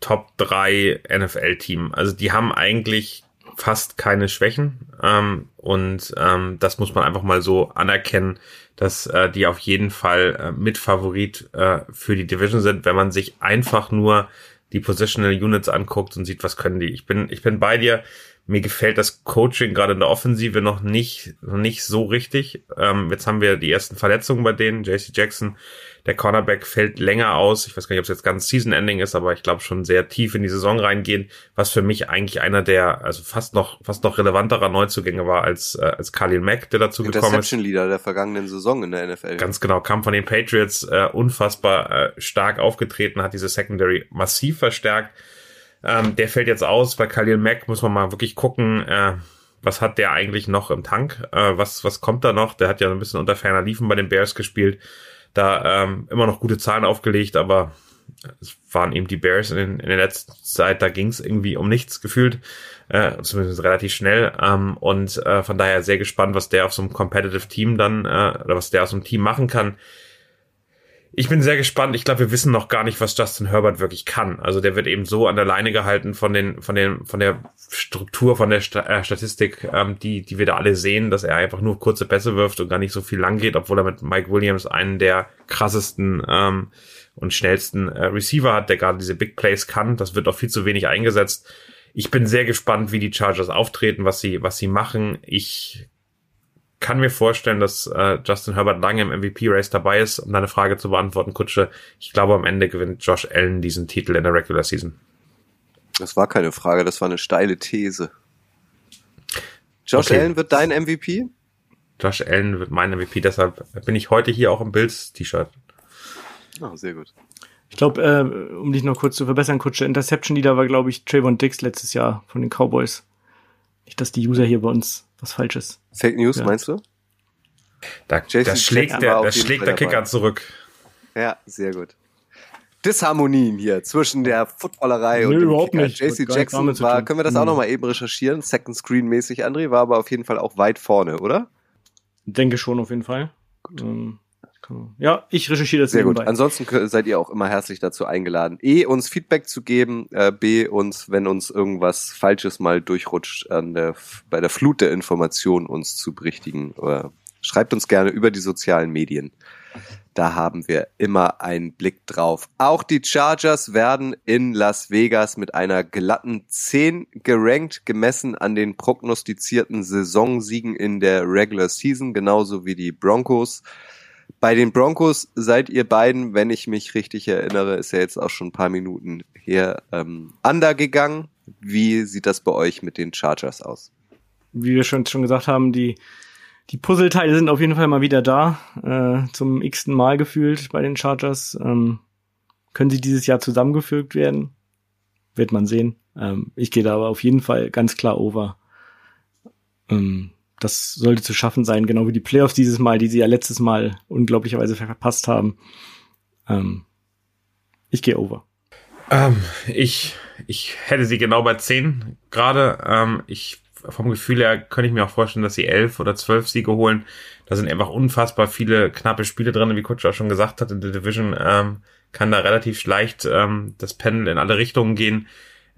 Top 3 NFL-Team. Also die haben eigentlich fast keine Schwächen. Ähm, und ähm, das muss man einfach mal so anerkennen, dass äh, die auf jeden Fall äh, Mitfavorit äh, für die Division sind, wenn man sich einfach nur die Positional Units anguckt und sieht, was können die. Ich bin, ich bin bei dir. Mir gefällt das Coaching gerade in der Offensive noch nicht, noch nicht so richtig. Ähm, jetzt haben wir die ersten Verletzungen bei denen. JC Jackson der Cornerback fällt länger aus. Ich weiß gar nicht, ob es jetzt ganz Season-Ending ist, aber ich glaube schon sehr tief in die Saison reingehen, was für mich eigentlich einer der, also fast noch, fast noch relevanterer Neuzugänge war als, äh, als Khalil Mack, der dazu gekommen ist. Interception-Leader der vergangenen Saison in der NFL. Ganz genau, kam von den Patriots äh, unfassbar äh, stark aufgetreten, hat diese Secondary massiv verstärkt. Ähm, der fällt jetzt aus. Bei Khalil Mack muss man mal wirklich gucken, äh, was hat der eigentlich noch im Tank? Äh, was, was kommt da noch? Der hat ja ein bisschen unter ferner Liefen bei den Bears gespielt da ähm, immer noch gute Zahlen aufgelegt, aber es waren eben die Bears in, in der letzten Zeit, da ging es irgendwie um nichts gefühlt, äh, zumindest relativ schnell. Ähm, und äh, von daher sehr gespannt, was der auf so einem Competitive Team dann, äh, oder was der aus so einem Team machen kann ich bin sehr gespannt. Ich glaube, wir wissen noch gar nicht, was Justin Herbert wirklich kann. Also der wird eben so an der Leine gehalten von den, von den, von der Struktur, von der äh, Statistik, ähm, die, die wir da alle sehen, dass er einfach nur kurze Pässe wirft und gar nicht so viel lang geht, obwohl er mit Mike Williams einen der krassesten ähm, und schnellsten äh, Receiver hat, der gerade diese Big Plays kann. Das wird auch viel zu wenig eingesetzt. Ich bin sehr gespannt, wie die Chargers auftreten, was sie, was sie machen. Ich kann mir vorstellen, dass äh, Justin Herbert lange im MVP-Race dabei ist, um deine Frage zu beantworten, Kutsche. Ich glaube, am Ende gewinnt Josh Allen diesen Titel in der Regular Season. Das war keine Frage, das war eine steile These. Josh okay. Allen wird dein MVP? Josh Allen wird mein MVP, deshalb bin ich heute hier auch im Bills-T-Shirt. Oh, sehr gut. Ich glaube, äh, um dich noch kurz zu verbessern, Kutsche, Interception Leader war, glaube ich, Trayvon Dix letztes Jahr von den Cowboys. Nicht, dass die User hier bei uns was Falsches. Fake News, ja. meinst du? Da, da schlägt der, da schlägt der Kicker zurück. Ja, sehr gut. Disharmonien hier zwischen der Footballerei Nö, und dem überhaupt Kicker. nicht. JC Jackson war, können wir das auch mhm. nochmal eben recherchieren? Second Screen mäßig, André, war aber auf jeden Fall auch weit vorne, oder? Denke schon auf jeden Fall. Ähm, ja, ich recherchiere das Sehr nebenbei. gut. Ansonsten seid ihr auch immer herzlich dazu eingeladen, E, uns Feedback zu geben, äh, B, uns, wenn uns irgendwas Falsches mal durchrutscht, an der, bei der Flut der Informationen uns zu berichtigen. Oder schreibt uns gerne über die sozialen Medien. Da haben wir immer einen Blick drauf. Auch die Chargers werden in Las Vegas mit einer glatten 10 gerankt, gemessen an den prognostizierten Saisonsiegen in der Regular Season, genauso wie die Broncos. Bei den Broncos seid ihr beiden, wenn ich mich richtig erinnere, ist ja jetzt auch schon ein paar Minuten her, ähm, undergegangen. Wie sieht das bei euch mit den Chargers aus? Wie wir schon, schon gesagt haben, die, die Puzzleteile sind auf jeden Fall mal wieder da, äh, zum x-ten Mal gefühlt bei den Chargers. Ähm, können sie dieses Jahr zusammengefügt werden? Wird man sehen. Ähm, ich gehe da aber auf jeden Fall ganz klar over. Ähm, das sollte zu schaffen sein, genau wie die Playoffs dieses Mal, die sie ja letztes Mal unglaublicherweise verpasst haben. Ähm, ich gehe over. Ähm, ich, ich hätte sie genau bei 10 gerade. Ähm, ich vom Gefühl her könnte ich mir auch vorstellen, dass sie elf oder zwölf Siege holen. Da sind einfach unfassbar viele knappe Spiele drin, wie Kutsch auch schon gesagt hat. In der Division ähm, kann da relativ leicht ähm, das Pendel in alle Richtungen gehen.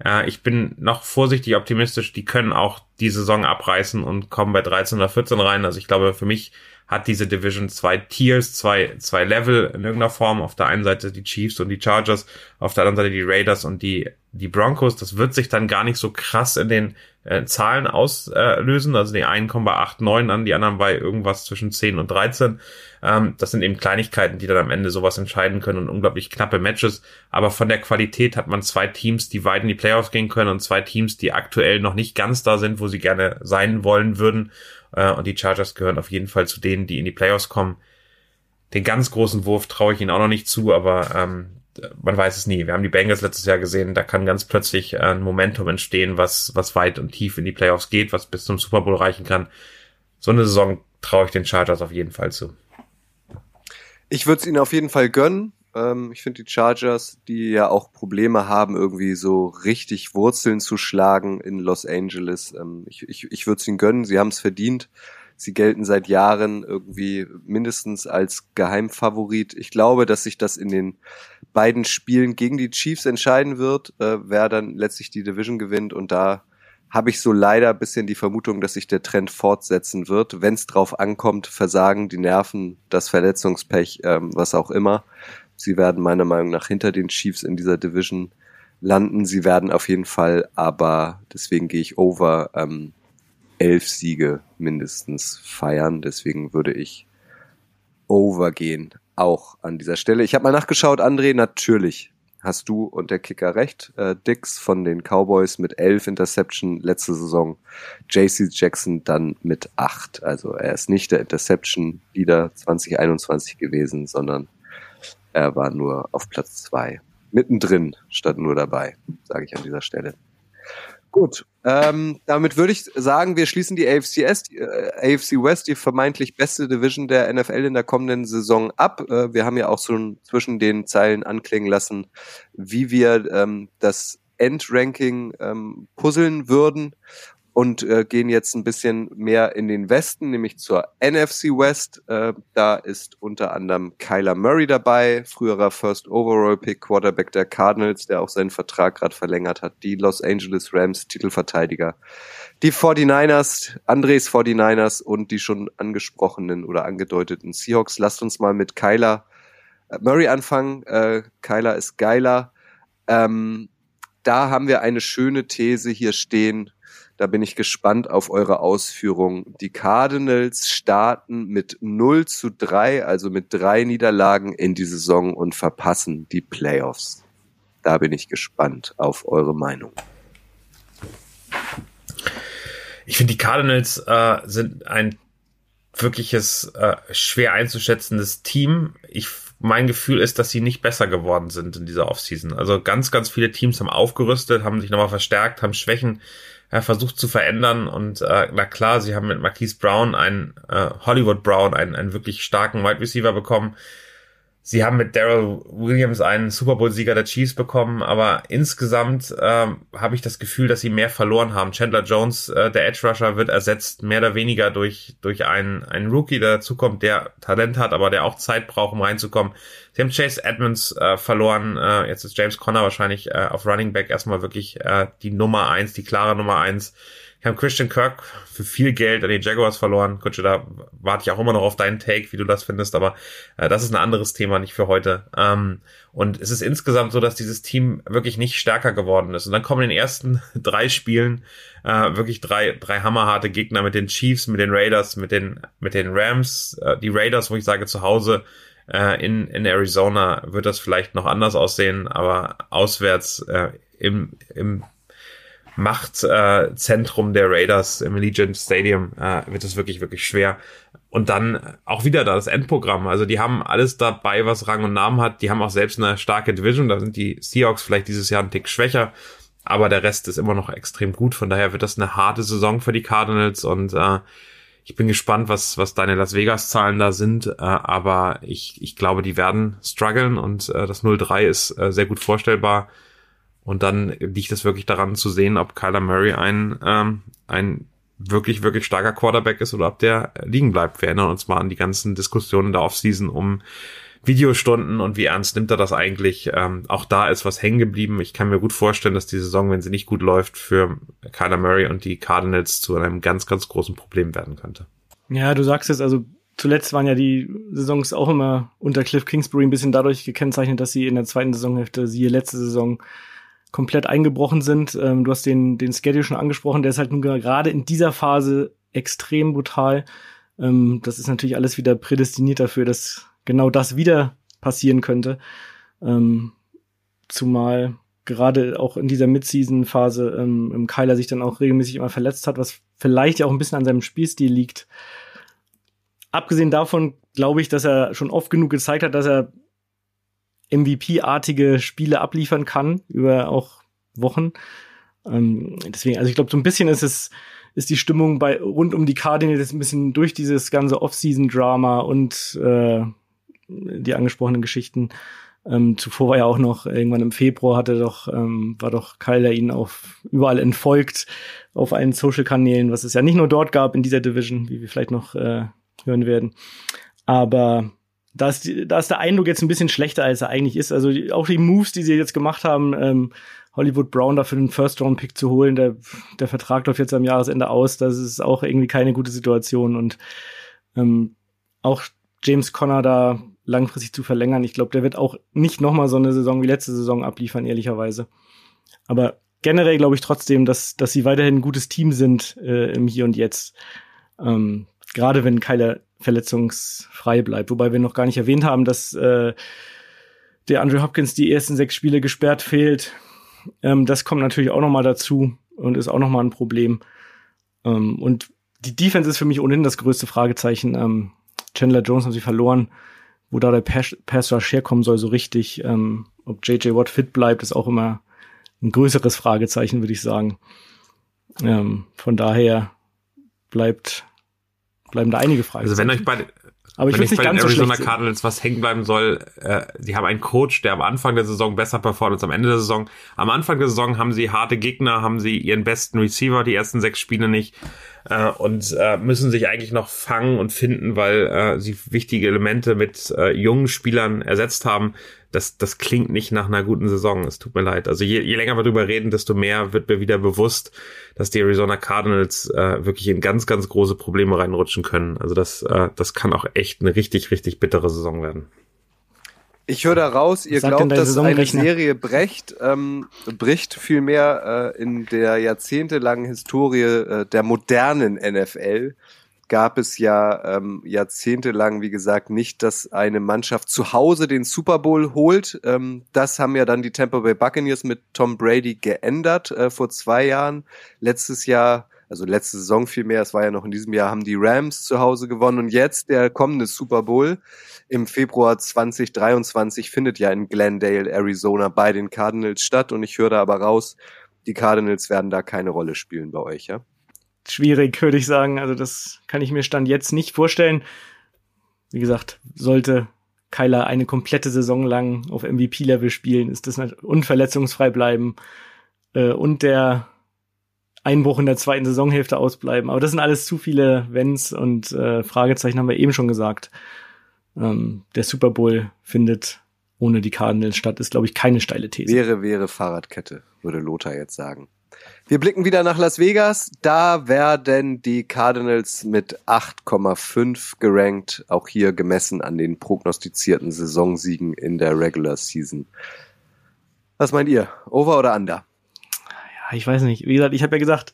Äh, ich bin noch vorsichtig optimistisch. Die können auch die Saison abreißen und kommen bei 13 oder 14 rein. Also ich glaube, für mich hat diese Division zwei Tiers, zwei, zwei Level in irgendeiner Form. Auf der einen Seite die Chiefs und die Chargers, auf der anderen Seite die Raiders und die, die Broncos. Das wird sich dann gar nicht so krass in den äh, Zahlen auslösen. also die einen kommen bei 8, 9 an, die anderen bei irgendwas zwischen 10 und 13. Ähm, das sind eben Kleinigkeiten, die dann am Ende sowas entscheiden können und unglaublich knappe Matches. Aber von der Qualität hat man zwei Teams, die weit in die Playoffs gehen können und zwei Teams, die aktuell noch nicht ganz da sind, wo sie gerne sein wollen würden. Äh, und die Chargers gehören auf jeden Fall zu denen, die in die Playoffs kommen. Den ganz großen Wurf traue ich ihnen auch noch nicht zu, aber ähm, man weiß es nie. Wir haben die Bengals letztes Jahr gesehen, da kann ganz plötzlich ein Momentum entstehen, was, was weit und tief in die Playoffs geht, was bis zum Super Bowl reichen kann. So eine Saison traue ich den Chargers auf jeden Fall zu. Ich würde es ihnen auf jeden Fall gönnen. Ähm, ich finde die Chargers, die ja auch Probleme haben, irgendwie so richtig Wurzeln zu schlagen in Los Angeles. Ähm, ich ich, ich würde es ihnen gönnen, sie haben es verdient. Sie gelten seit Jahren irgendwie mindestens als Geheimfavorit. Ich glaube, dass sich das in den beiden Spielen gegen die Chiefs entscheiden wird, äh, wer dann letztlich die Division gewinnt. Und da habe ich so leider bisschen die Vermutung, dass sich der Trend fortsetzen wird. Wenn es drauf ankommt, versagen die Nerven, das Verletzungspech, ähm, was auch immer. Sie werden meiner Meinung nach hinter den Chiefs in dieser Division landen. Sie werden auf jeden Fall, aber deswegen gehe ich over ähm, elf Siege mindestens feiern. Deswegen würde ich over gehen, auch an dieser Stelle. Ich habe mal nachgeschaut, André, natürlich hast du und der Kicker recht. Äh, Dix von den Cowboys mit elf Interception letzte Saison. JC Jackson dann mit acht. Also er ist nicht der Interception-Leader 2021 gewesen, sondern er war nur auf Platz zwei. Mittendrin statt nur dabei, sage ich an dieser Stelle. Gut, ähm, damit würde ich sagen, wir schließen die AFCS, die, äh, AFC West, die vermeintlich beste Division der NFL in der kommenden Saison ab. Äh, wir haben ja auch so zwischen den Zeilen anklingen lassen, wie wir ähm, das Endranking ähm, puzzeln würden und äh, gehen jetzt ein bisschen mehr in den Westen, nämlich zur NFC West. Äh, da ist unter anderem Kyler Murray dabei, früherer First Overall Pick Quarterback der Cardinals, der auch seinen Vertrag gerade verlängert hat. Die Los Angeles Rams Titelverteidiger. Die 49ers, Andres 49ers und die schon angesprochenen oder angedeuteten Seahawks. Lasst uns mal mit Kyler äh, Murray anfangen. Äh, Kyler ist geiler. Ähm, da haben wir eine schöne These hier stehen Da bin ich gespannt auf eure Ausführung. Die Cardinals starten mit 0 zu 3, also mit drei Niederlagen in die Saison und verpassen die Playoffs. Da bin ich gespannt auf eure Meinung. Ich finde, die Cardinals äh, sind ein wirkliches äh, schwer einzuschätzendes Team. Ich mein Gefühl ist, dass sie nicht besser geworden sind in dieser Offseason. Also ganz, ganz viele Teams haben aufgerüstet, haben sich nochmal verstärkt, haben Schwächen äh, versucht zu verändern und äh, na klar, sie haben mit Marquise Brown einen äh, Hollywood Brown, einen, einen wirklich starken Wide Receiver bekommen, Sie haben mit Daryl Williams einen Super Bowl-Sieger der Chiefs bekommen, aber insgesamt ähm, habe ich das Gefühl, dass sie mehr verloren haben. Chandler Jones, äh, der Edge Rusher, wird ersetzt mehr oder weniger durch durch einen einen Rookie, der dazukommt, der Talent hat, aber der auch Zeit braucht, um reinzukommen. Sie haben Chase Edmonds äh, verloren. Äh, jetzt ist James Conner wahrscheinlich äh, auf Running Back erstmal wirklich äh, die Nummer eins, die klare Nummer eins. Ich habe Christian Kirk für viel Geld an die Jaguars verloren. Kutsche, da warte ich auch immer noch auf deinen Take, wie du das findest, aber äh, das ist ein anderes Thema, nicht für heute. Ähm, und es ist insgesamt so, dass dieses Team wirklich nicht stärker geworden ist. Und dann kommen in den ersten drei Spielen äh, wirklich drei, drei hammerharte Gegner mit den Chiefs, mit den Raiders, mit den, mit den Rams. Äh, die Raiders, wo ich sage, zu Hause äh, in, in Arizona wird das vielleicht noch anders aussehen, aber auswärts äh, im, im Machtzentrum äh, der Raiders im Allegiant Stadium äh, wird es wirklich, wirklich schwer. Und dann auch wieder da das Endprogramm. Also die haben alles dabei, was Rang und Namen hat. Die haben auch selbst eine starke Division. Da sind die Seahawks vielleicht dieses Jahr ein Tick schwächer. Aber der Rest ist immer noch extrem gut. Von daher wird das eine harte Saison für die Cardinals. Und äh, ich bin gespannt, was, was deine Las Vegas-Zahlen da sind. Äh, aber ich, ich glaube, die werden strugglen. Und äh, das 0-3 ist äh, sehr gut vorstellbar. Und dann liegt es wirklich daran zu sehen, ob Kyler Murray ein, ähm, ein wirklich, wirklich starker Quarterback ist oder ob der liegen bleibt. Wir erinnern uns mal an die ganzen Diskussionen der Offseason um Videostunden und wie ernst nimmt er das eigentlich. Ähm, auch da ist was hängen geblieben. Ich kann mir gut vorstellen, dass die Saison, wenn sie nicht gut läuft, für Kyler Murray und die Cardinals zu einem ganz, ganz großen Problem werden könnte. Ja, du sagst es, also zuletzt waren ja die Saisons auch immer unter Cliff Kingsbury ein bisschen dadurch gekennzeichnet, dass sie in der zweiten Saisonhälfte, siehe letzte Saison, komplett eingebrochen sind. Ähm, du hast den, den Schedule schon angesprochen, der ist halt nun gerade in dieser Phase extrem brutal. Ähm, das ist natürlich alles wieder prädestiniert dafür, dass genau das wieder passieren könnte. Ähm, zumal gerade auch in dieser Mid-Season-Phase ähm, im Kyler sich dann auch regelmäßig immer verletzt hat, was vielleicht ja auch ein bisschen an seinem Spielstil liegt. Abgesehen davon glaube ich, dass er schon oft genug gezeigt hat, dass er MVP-artige Spiele abliefern kann über auch Wochen. Ähm, deswegen, also ich glaube, so ein bisschen ist es, ist die Stimmung bei rund um die Cardinals ein bisschen durch dieses ganze Off-Season-Drama und äh, die angesprochenen Geschichten. Ähm, zuvor war ja auch noch irgendwann im Februar hatte doch ähm, war doch Kyler ihn auf überall entfolgt auf allen Social Kanälen, was es ja nicht nur dort gab in dieser Division, wie wir vielleicht noch äh, hören werden. Aber da ist, da ist der Eindruck jetzt ein bisschen schlechter, als er eigentlich ist. Also auch die Moves, die sie jetzt gemacht haben, ähm, Hollywood Brown dafür den First-Round-Pick zu holen, der, der Vertrag läuft jetzt am Jahresende aus, das ist auch irgendwie keine gute Situation. Und ähm, auch James Conner da langfristig zu verlängern, ich glaube, der wird auch nicht nochmal so eine Saison wie letzte Saison abliefern, ehrlicherweise. Aber generell glaube ich trotzdem, dass, dass sie weiterhin ein gutes Team sind äh, im Hier und Jetzt. Ähm, Gerade wenn Kyler verletzungsfrei bleibt. Wobei wir noch gar nicht erwähnt haben, dass äh, der Andrew Hopkins die ersten sechs Spiele gesperrt fehlt. Ähm, das kommt natürlich auch noch mal dazu und ist auch noch mal ein Problem. Ähm, und die Defense ist für mich ohnehin das größte Fragezeichen. Ähm, Chandler Jones haben sie verloren. Wo da der Pass, Pass Rush herkommen soll, so richtig. Ähm, ob JJ Watt fit bleibt, ist auch immer ein größeres Fragezeichen, würde ich sagen. Ähm, von daher bleibt bleiben da einige Fragen. Also wenn euch bei, aber ich wenn ich bei den Arizona so Cardinals was hängen bleiben soll, äh, die haben einen Coach, der am Anfang der Saison besser performt als am Ende der Saison. Am Anfang der Saison haben sie harte Gegner, haben sie ihren besten Receiver, die ersten sechs Spiele nicht äh, und äh, müssen sich eigentlich noch fangen und finden, weil äh, sie wichtige Elemente mit äh, jungen Spielern ersetzt haben das, das klingt nicht nach einer guten Saison. Es tut mir leid. Also je, je länger wir darüber reden, desto mehr wird mir wieder bewusst, dass die Arizona Cardinals äh, wirklich in ganz, ganz große Probleme reinrutschen können. Also das, äh, das kann auch echt eine richtig, richtig bittere Saison werden. Ich höre da raus, ihr glaubt, dass eine Serie brecht, ähm, bricht vielmehr äh, in der jahrzehntelangen Historie äh, der modernen NFL gab es ja ähm, jahrzehntelang, wie gesagt, nicht, dass eine Mannschaft zu Hause den Super Bowl holt. Ähm, das haben ja dann die Tampa Bay Buccaneers mit Tom Brady geändert äh, vor zwei Jahren. Letztes Jahr, also letzte Saison vielmehr, es war ja noch in diesem Jahr, haben die Rams zu Hause gewonnen und jetzt der kommende Super Bowl im Februar 2023 findet ja in Glendale, Arizona bei den Cardinals statt und ich höre da aber raus, die Cardinals werden da keine Rolle spielen bei euch, ja? Schwierig, würde ich sagen. Also das kann ich mir Stand jetzt nicht vorstellen. Wie gesagt, sollte Kyler eine komplette Saison lang auf MVP-Level spielen, ist das unverletzungsfrei bleiben äh, und der Einbruch in der zweiten Saisonhälfte ausbleiben. Aber das sind alles zu viele Wenns und äh, Fragezeichen, haben wir eben schon gesagt. Ähm, der Super Bowl findet ohne die Cardinals statt, ist, glaube ich, keine steile These. Wäre, wäre Fahrradkette, würde Lothar jetzt sagen. Wir blicken wieder nach Las Vegas. Da werden die Cardinals mit 8,5 gerankt. Auch hier gemessen an den prognostizierten Saisonsiegen in der Regular Season. Was meint ihr? Over oder under? Ja, ich weiß nicht. Wie gesagt, ich habe ja gesagt,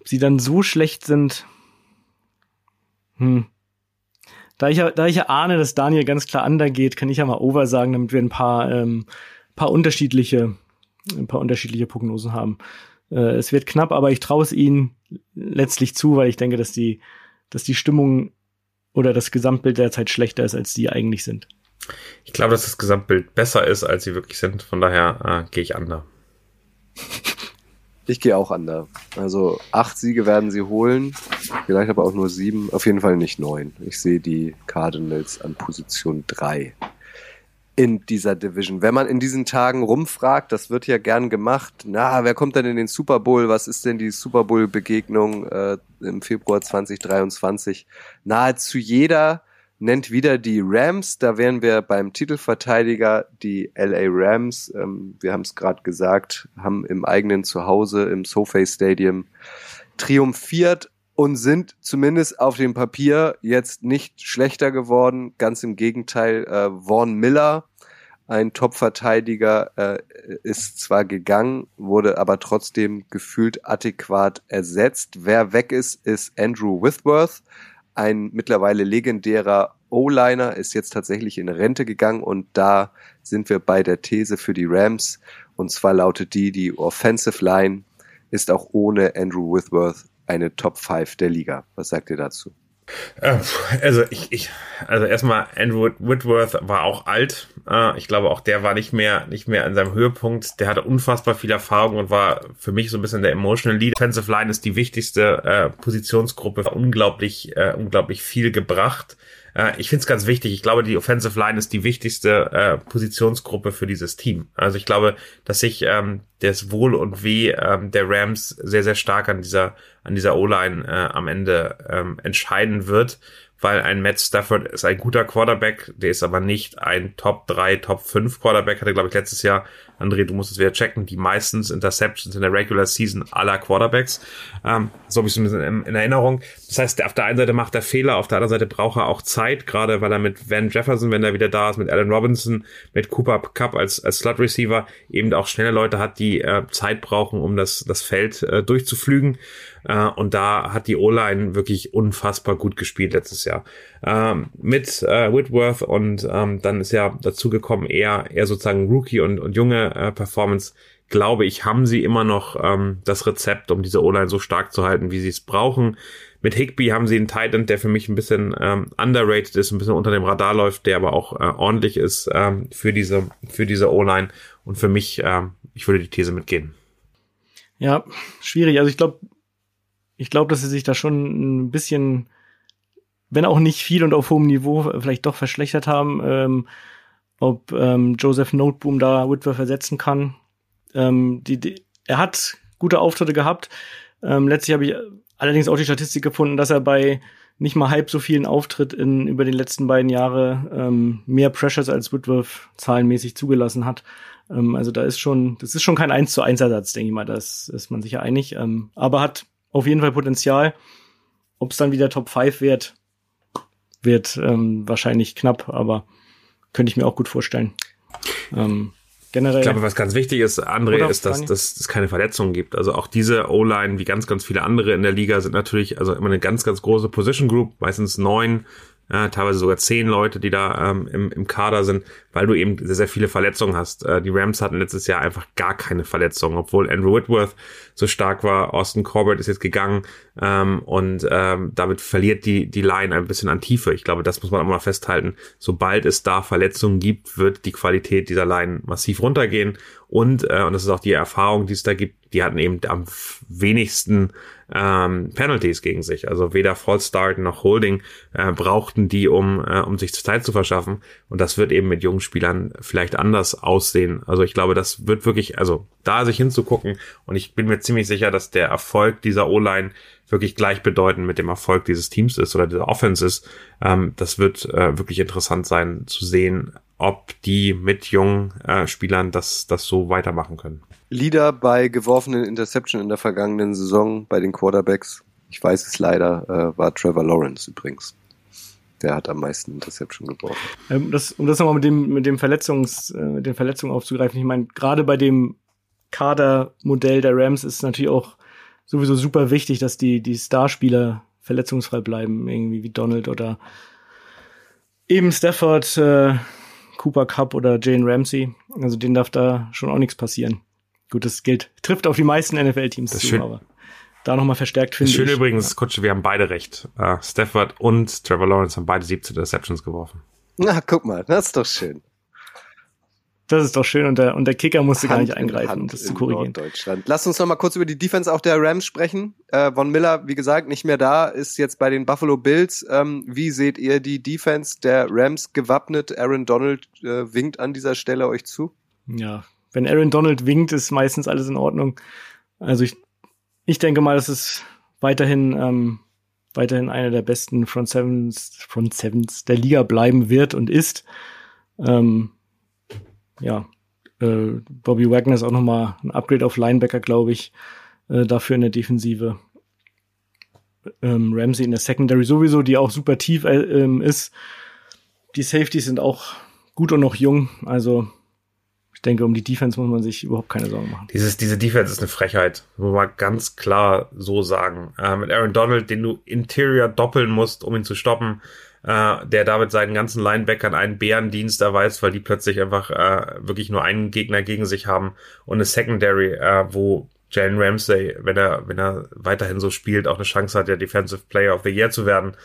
ob sie dann so schlecht sind. Hm. Da ich, ja, da ich ja ahne, dass Daniel ganz klar under geht, kann ich ja mal over sagen, damit wir ein paar, ähm, paar unterschiedliche ein paar unterschiedliche Prognosen haben. Äh, es wird knapp, aber ich traue es ihnen letztlich zu, weil ich denke, dass die, dass die Stimmung oder das Gesamtbild derzeit schlechter ist, als die eigentlich sind. Ich glaube, dass das Gesamtbild besser ist, als sie wirklich sind. Von daher äh, gehe ich under. Ich gehe auch under. Also acht Siege werden sie holen, vielleicht aber auch nur sieben, auf jeden Fall nicht neun. Ich sehe die Cardinals an Position drei in dieser Division. Wenn man in diesen Tagen rumfragt, das wird ja gern gemacht, na, wer kommt denn in den Super Bowl? Was ist denn die Super Bowl-Begegnung äh, im Februar 2023? Nahezu jeder nennt wieder die Rams. Da wären wir beim Titelverteidiger, die LA Rams. Ähm, wir haben es gerade gesagt, haben im eigenen Zuhause im SoFi Stadium triumphiert und sind zumindest auf dem Papier jetzt nicht schlechter geworden. Ganz im Gegenteil, äh, Vaughn Miller, ein Top-Verteidiger, äh, ist zwar gegangen, wurde aber trotzdem gefühlt adäquat ersetzt. Wer weg ist, ist Andrew Withworth, ein mittlerweile legendärer O-Liner, ist jetzt tatsächlich in Rente gegangen und da sind wir bei der These für die Rams. Und zwar lautet die, die Offensive Line ist auch ohne Andrew Withworth eine Top 5 der Liga. Was sagt ihr dazu? Äh, also ich, ich, also erstmal Andrew Whitworth war auch alt. Äh, ich glaube auch der war nicht mehr, nicht mehr an seinem Höhepunkt. Der hatte unfassbar viel Erfahrung und war für mich so ein bisschen der emotional Lead. Offensive Line ist die wichtigste äh, Positionsgruppe, unglaublich, unglaublich viel gebracht. Äh, ich finde es ganz wichtig. Ich glaube, die Offensive Line ist die wichtigste äh, Positionsgruppe für dieses Team. Also ich glaube, dass sich ähm, das Wohl und Weh ähm, der Rams sehr, sehr stark an dieser, an dieser O-Line äh, am Ende ähm, entscheiden wird weil ein Matt Stafford ist ein guter Quarterback, der ist aber nicht ein Top 3, Top 5 Quarterback, hatte glaube ich letztes Jahr, André, du musst es wieder checken, die meistens Interceptions in der Regular Season aller Quarterbacks. Ähm, so habe ich es ein bisschen in, in, Erinnerung. Das heißt, auf der einen Seite macht er Fehler, auf der anderen Seite braucht er auch Zeit, gerade weil er mit Van Jefferson, wenn er wieder da ist, mit Alan Robinson, mit Cooper Cup als, als Slot Receiver eben auch schnelle Leute hat, die äh, Zeit brauchen, um das, das Feld äh, durchzuflügen. Äh, und da hat die O-Line wirklich unfassbar gut gespielt letztes Jahr. Ähm, mit äh, Whitworth und ähm, dann ist ja dazu gekommen eher, eher sozusagen Rookie und, und junge äh, Performance. Glaube ich, haben sie immer noch ähm, das Rezept, um diese O-Line so stark zu halten, wie sie es brauchen. Mit Higby haben sie einen Titan, der für mich ein bisschen ähm, underrated ist, ein bisschen unter dem Radar läuft, der aber auch äh, ordentlich ist ähm, für diese für diese O-Line. Und für mich, ähm, ich würde die These mitgehen. Ja, schwierig. Also ich glaube, ich glaube, dass sie sich da schon ein bisschen, wenn auch nicht viel und auf hohem Niveau, vielleicht doch verschlechtert haben. Ähm, ob ähm, Joseph Noteboom da Whitworth versetzen kann. Ähm, die, die, er hat gute Auftritte gehabt. Ähm, letztlich habe ich allerdings auch die Statistik gefunden, dass er bei nicht mal halb so vielen Auftritt in über den letzten beiden Jahre ähm, mehr Pressures als Whitworth zahlenmäßig zugelassen hat. Ähm, also da ist schon, das ist schon kein 1 zu 1 Ersatz, denke ich mal, das ist man sicher einig. Ähm, aber hat auf jeden Fall Potenzial. Ob es dann wieder Top 5 wird, wird ähm, wahrscheinlich knapp, aber könnte ich mir auch gut vorstellen. Ähm, generell. Ich glaube, was ganz wichtig ist, André, ist, dass, dass es keine Verletzungen gibt. Also auch diese O-Line, wie ganz, ganz viele andere in der Liga, sind natürlich also immer eine ganz, ganz große Position Group, meistens neun ja, teilweise sogar zehn Leute, die da ähm, im, im Kader sind, weil du eben sehr, sehr viele Verletzungen hast. Äh, die Rams hatten letztes Jahr einfach gar keine Verletzungen, obwohl Andrew Whitworth so stark war. Austin Corbett ist jetzt gegangen ähm, und ähm, damit verliert die, die Line ein bisschen an Tiefe. Ich glaube, das muss man auch mal festhalten. Sobald es da Verletzungen gibt, wird die Qualität dieser Line massiv runtergehen. Und, äh, und das ist auch die Erfahrung, die es da gibt, die hatten eben am wenigsten ähm, Penalties gegen sich. Also weder False Start noch Holding äh, brauchten die, um, äh, um sich Zeit zu verschaffen. Und das wird eben mit jungen Spielern vielleicht anders aussehen. Also ich glaube, das wird wirklich, also da sich hinzugucken. Und ich bin mir ziemlich sicher, dass der Erfolg dieser O-Line wirklich gleichbedeutend mit dem Erfolg dieses Teams ist oder dieser Offense ist. Ähm, das wird äh, wirklich interessant sein zu sehen, ob die mit jungen äh, Spielern das, das so weitermachen können. Leader bei geworfenen Interception in der vergangenen Saison bei den Quarterbacks, ich weiß es leider, äh, war Trevor Lawrence übrigens. Der hat am meisten Interception geworfen. Ähm, das, um das nochmal mit dem, mit dem Verletzungs, äh, mit den Verletzungen aufzugreifen, ich meine, gerade bei dem Kadermodell der Rams ist natürlich auch sowieso super wichtig, dass die, die Starspieler verletzungsfrei bleiben, irgendwie wie Donald oder eben Stafford, äh, Cooper Cup oder Jane Ramsey. Also denen darf da schon auch nichts passieren. Gut, das gilt, trifft auf die meisten NFL-Teams zu, schön. aber da nochmal verstärkt finde ich. Schön übrigens, Kutsche, wir haben beide recht. Uh, Stafford und Trevor Lawrence haben beide 17 Interceptions geworfen. Na, guck mal, das ist doch schön. Das ist doch schön und der, und der Kicker musste Hand gar nicht eingreifen, um das zu korrigieren. Deutschland. Lass uns noch mal kurz über die Defense auch der Rams sprechen. Äh, Von Miller, wie gesagt, nicht mehr da, ist jetzt bei den Buffalo Bills. Ähm, wie seht ihr die Defense der Rams gewappnet? Aaron Donald äh, winkt an dieser Stelle euch zu. Ja, wenn Aaron Donald winkt, ist meistens alles in Ordnung. Also ich, ich denke mal, dass es weiterhin, ähm, weiterhin einer der besten Front Sevens, Front Sevens der Liga bleiben wird und ist. Ähm, ja, äh, Bobby Wagner ist auch nochmal ein Upgrade auf Linebacker, glaube ich, äh, dafür in der Defensive. Ähm, Ramsey in der Secondary sowieso, die auch super tief äh, ähm, ist. Die Safeties sind auch gut und noch jung, also ich denke, um die Defense muss man sich überhaupt keine Sorgen machen. Dieses, diese Defense ist eine Frechheit, muss man ganz klar so sagen. Äh, mit Aaron Donald, den du Interior doppeln musst, um ihn zu stoppen, äh, der damit seinen ganzen Linebackern einen Bärendienst erweist, weil die plötzlich einfach äh, wirklich nur einen Gegner gegen sich haben und eine Secondary, äh, wo Jalen Ramsey, wenn er, wenn er weiterhin so spielt, auch eine Chance hat, der Defensive Player of the Year zu werden.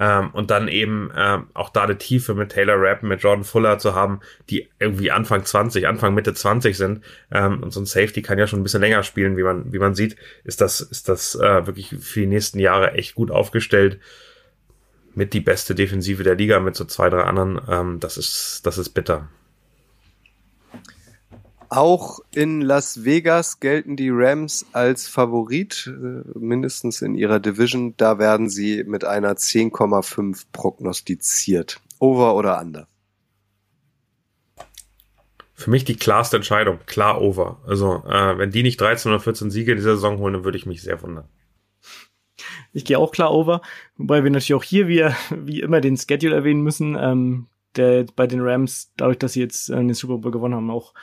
Ähm, und dann eben ähm, auch da eine Tiefe mit Taylor Rapp, mit Jordan Fuller zu haben, die irgendwie Anfang 20, Anfang Mitte 20 sind. Ähm, und so ein Safety kann ja schon ein bisschen länger spielen, wie man, wie man sieht, ist das, ist das äh, wirklich für die nächsten Jahre echt gut aufgestellt mit die beste Defensive der Liga mit so zwei, drei anderen. Ähm, das ist, das ist bitter. Auch in Las Vegas gelten die Rams als Favorit, äh, mindestens in ihrer Division. Da werden sie mit einer 10,5 prognostiziert. Over oder under? Für mich die klarste Entscheidung, klar over. Also äh, wenn die nicht 13 oder 14 Siege in dieser Saison holen, dann würde ich mich sehr wundern. Ich gehe auch klar over, wobei wir natürlich auch hier wie, wie immer den Schedule erwähnen müssen, ähm, der bei den Rams, dadurch, dass sie jetzt äh, den Super Bowl gewonnen haben, auch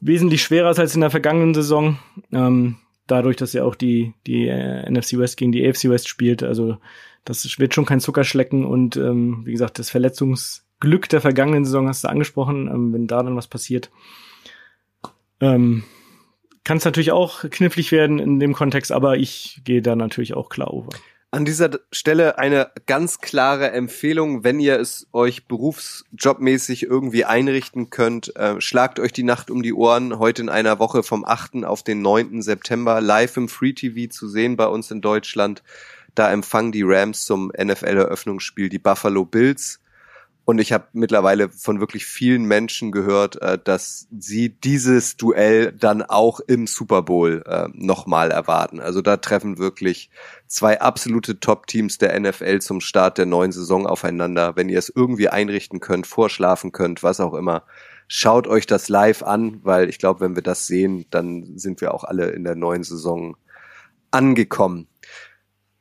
wesentlich schwerer ist als in der vergangenen Saison. Ähm, dadurch, dass ja auch die, die äh, NFC West gegen die AFC West spielt. Also das wird schon kein Zuckerschlecken und ähm, wie gesagt, das Verletzungsglück der vergangenen Saison hast du angesprochen, ähm, wenn da dann was passiert. Ähm, kann es natürlich auch knifflig werden in dem Kontext, aber ich gehe da natürlich auch klar over. An dieser Stelle eine ganz klare Empfehlung, wenn ihr es euch berufsjobmäßig irgendwie einrichten könnt, äh, schlagt euch die Nacht um die Ohren, heute in einer Woche vom 8. auf den 9. September live im Free TV zu sehen bei uns in Deutschland. Da empfangen die Rams zum NFL-Eröffnungsspiel die Buffalo Bills. Und ich habe mittlerweile von wirklich vielen Menschen gehört, äh, dass sie dieses Duell dann auch im Super Bowl äh, nochmal erwarten. Also da treffen wirklich zwei absolute Top-Teams der NFL zum Start der neuen Saison aufeinander. Wenn ihr es irgendwie einrichten könnt, vorschlafen könnt, was auch immer, schaut euch das live an, weil ich glaube, wenn wir das sehen, dann sind wir auch alle in der neuen Saison angekommen.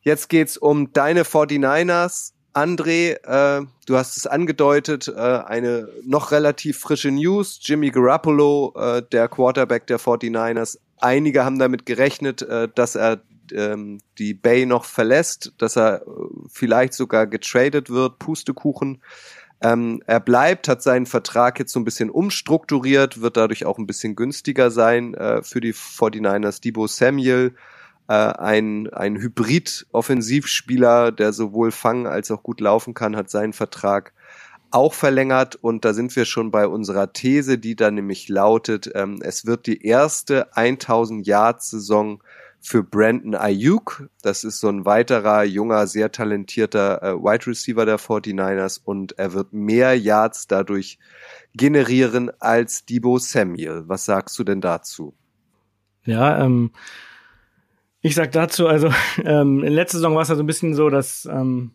Jetzt geht's um deine 49ers André, äh, du hast es angedeutet, äh, eine noch relativ frische News. Jimmy Garoppolo, äh, der Quarterback der 49ers. Einige haben damit gerechnet, äh, dass er ähm, die Bay noch verlässt, dass er äh, vielleicht sogar getradet wird, Pustekuchen. Ähm, er bleibt, hat seinen Vertrag jetzt so ein bisschen umstrukturiert, wird dadurch auch ein bisschen günstiger sein äh, für die 49ers. Debo Samuel, äh, ein, ein Hybrid-Offensivspieler, der sowohl fangen als auch gut laufen kann, hat seinen Vertrag auch verlängert und da sind wir schon bei unserer These, die da nämlich lautet, ähm, es wird die erste 1000 Yard Saison für Brandon Ayuk. Das ist so ein weiterer junger, sehr talentierter äh, Wide Receiver der 49ers und er wird mehr Yards dadurch generieren als Debo Samuel. Was sagst du denn dazu? Ja, ähm, ich sag dazu, also ähm, in letzter Saison war es ja so ein bisschen so, dass ähm,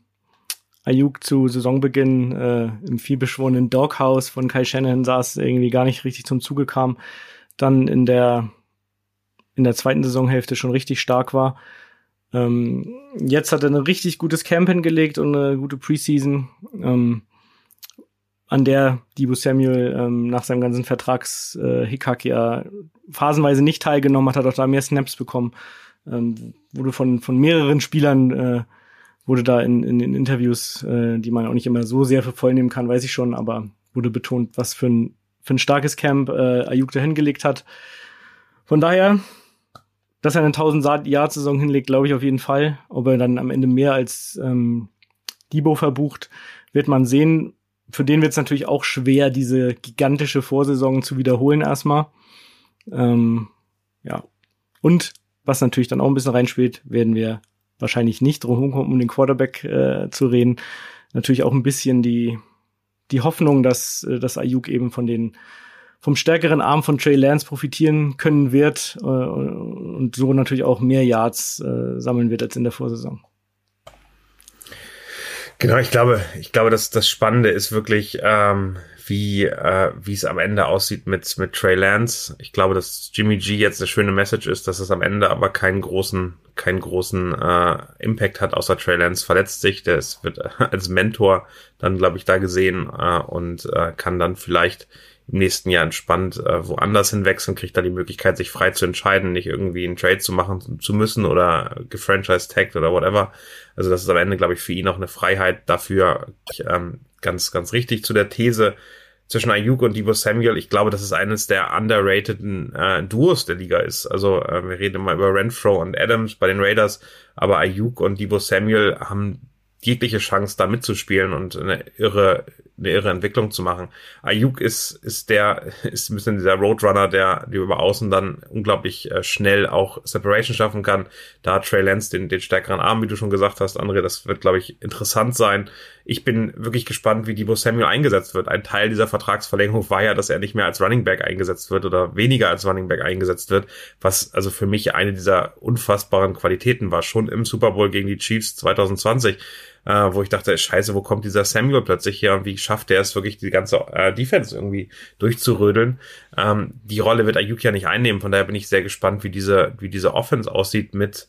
Ayuk zu Saisonbeginn äh, im vielbeschworenen Doghouse von Kai Shanahan saß, irgendwie gar nicht richtig zum Zuge kam. Dann in der in der zweiten Saisonhälfte schon richtig stark war. Ähm, jetzt hat er ein richtig gutes Camp hingelegt und eine gute Preseason, ähm, an der Debo Samuel ähm, nach seinem ganzen Vertragshickhack äh, ja phasenweise nicht teilgenommen hat, hat auch da mehr Snaps bekommen. Ähm, wurde von, von mehreren Spielern, äh, wurde da in, in den Interviews, äh, die man auch nicht immer so sehr für voll nehmen kann, weiß ich schon, aber wurde betont, was für ein, für ein starkes Camp äh, Ayuk da hingelegt hat. Von daher dass er eine 1000 Yard Saison hinlegt, glaube ich auf jeden Fall. Ob er dann am Ende mehr als ähm, Debo verbucht, wird man sehen. Für den wird es natürlich auch schwer, diese gigantische Vorsaison zu wiederholen erstmal. Ähm, ja. Und was natürlich dann auch ein bisschen reinspielt, werden wir wahrscheinlich nicht drum kommen, um den Quarterback äh, zu reden. Natürlich auch ein bisschen die, die Hoffnung, dass, äh, dass Ayuk eben von den vom stärkeren Arm von Trey Lance profitieren können wird äh, und so natürlich auch mehr Yards äh, sammeln wird als in der Vorsaison. Genau, ich glaube, ich glaube, dass das Spannende ist wirklich, ähm, wie äh, wie es am Ende aussieht mit mit Trey Lance. Ich glaube, dass Jimmy G jetzt eine schöne Message ist, dass es am Ende aber keinen großen keinen großen äh, Impact hat, außer Trey Lance verletzt sich. Der wird als Mentor dann, glaube ich, da gesehen äh, und äh, kann dann vielleicht im nächsten Jahr entspannt äh, woanders hinwechseln, kriegt da die Möglichkeit, sich frei zu entscheiden, nicht irgendwie einen Trade zu machen zu müssen oder gefranchise-tagged oder whatever. Also das ist am Ende, glaube ich, für ihn auch eine Freiheit dafür ähm, ganz, ganz richtig zu der These zwischen Ayuk und Debo Samuel. Ich glaube, dass es eines der underrateden äh, Duos der Liga ist. Also äh, wir reden immer über Renfro und Adams bei den Raiders, aber Ayuk und Debo Samuel haben jegliche Chance da mitzuspielen und eine irre eine irre Entwicklung zu machen. Ayuk ist, ist der, ist ein bisschen dieser Roadrunner, der, der über außen dann unglaublich äh, schnell auch Separation schaffen kann. Da hat Trey Lance den, den stärkeren Arm, wie du schon gesagt hast, André. Das wird, glaube ich, interessant sein. Ich bin wirklich gespannt, wie Debo Samuel eingesetzt wird. Ein Teil dieser Vertragsverlängerung war ja, dass er nicht mehr als Running Back eingesetzt wird oder weniger als Running Back eingesetzt wird, was also für mich eine dieser unfassbaren Qualitäten war. Schon im Super Bowl gegen die Chiefs 2020 äh, wo ich dachte, scheiße, wo kommt dieser Samuel plötzlich her und wie schafft er es wirklich, die ganze äh, Defense irgendwie durchzurödeln. Ähm, die Rolle wird Ayuk ja nicht einnehmen, von daher bin ich sehr gespannt, wie diese, wie diese Offense aussieht mit,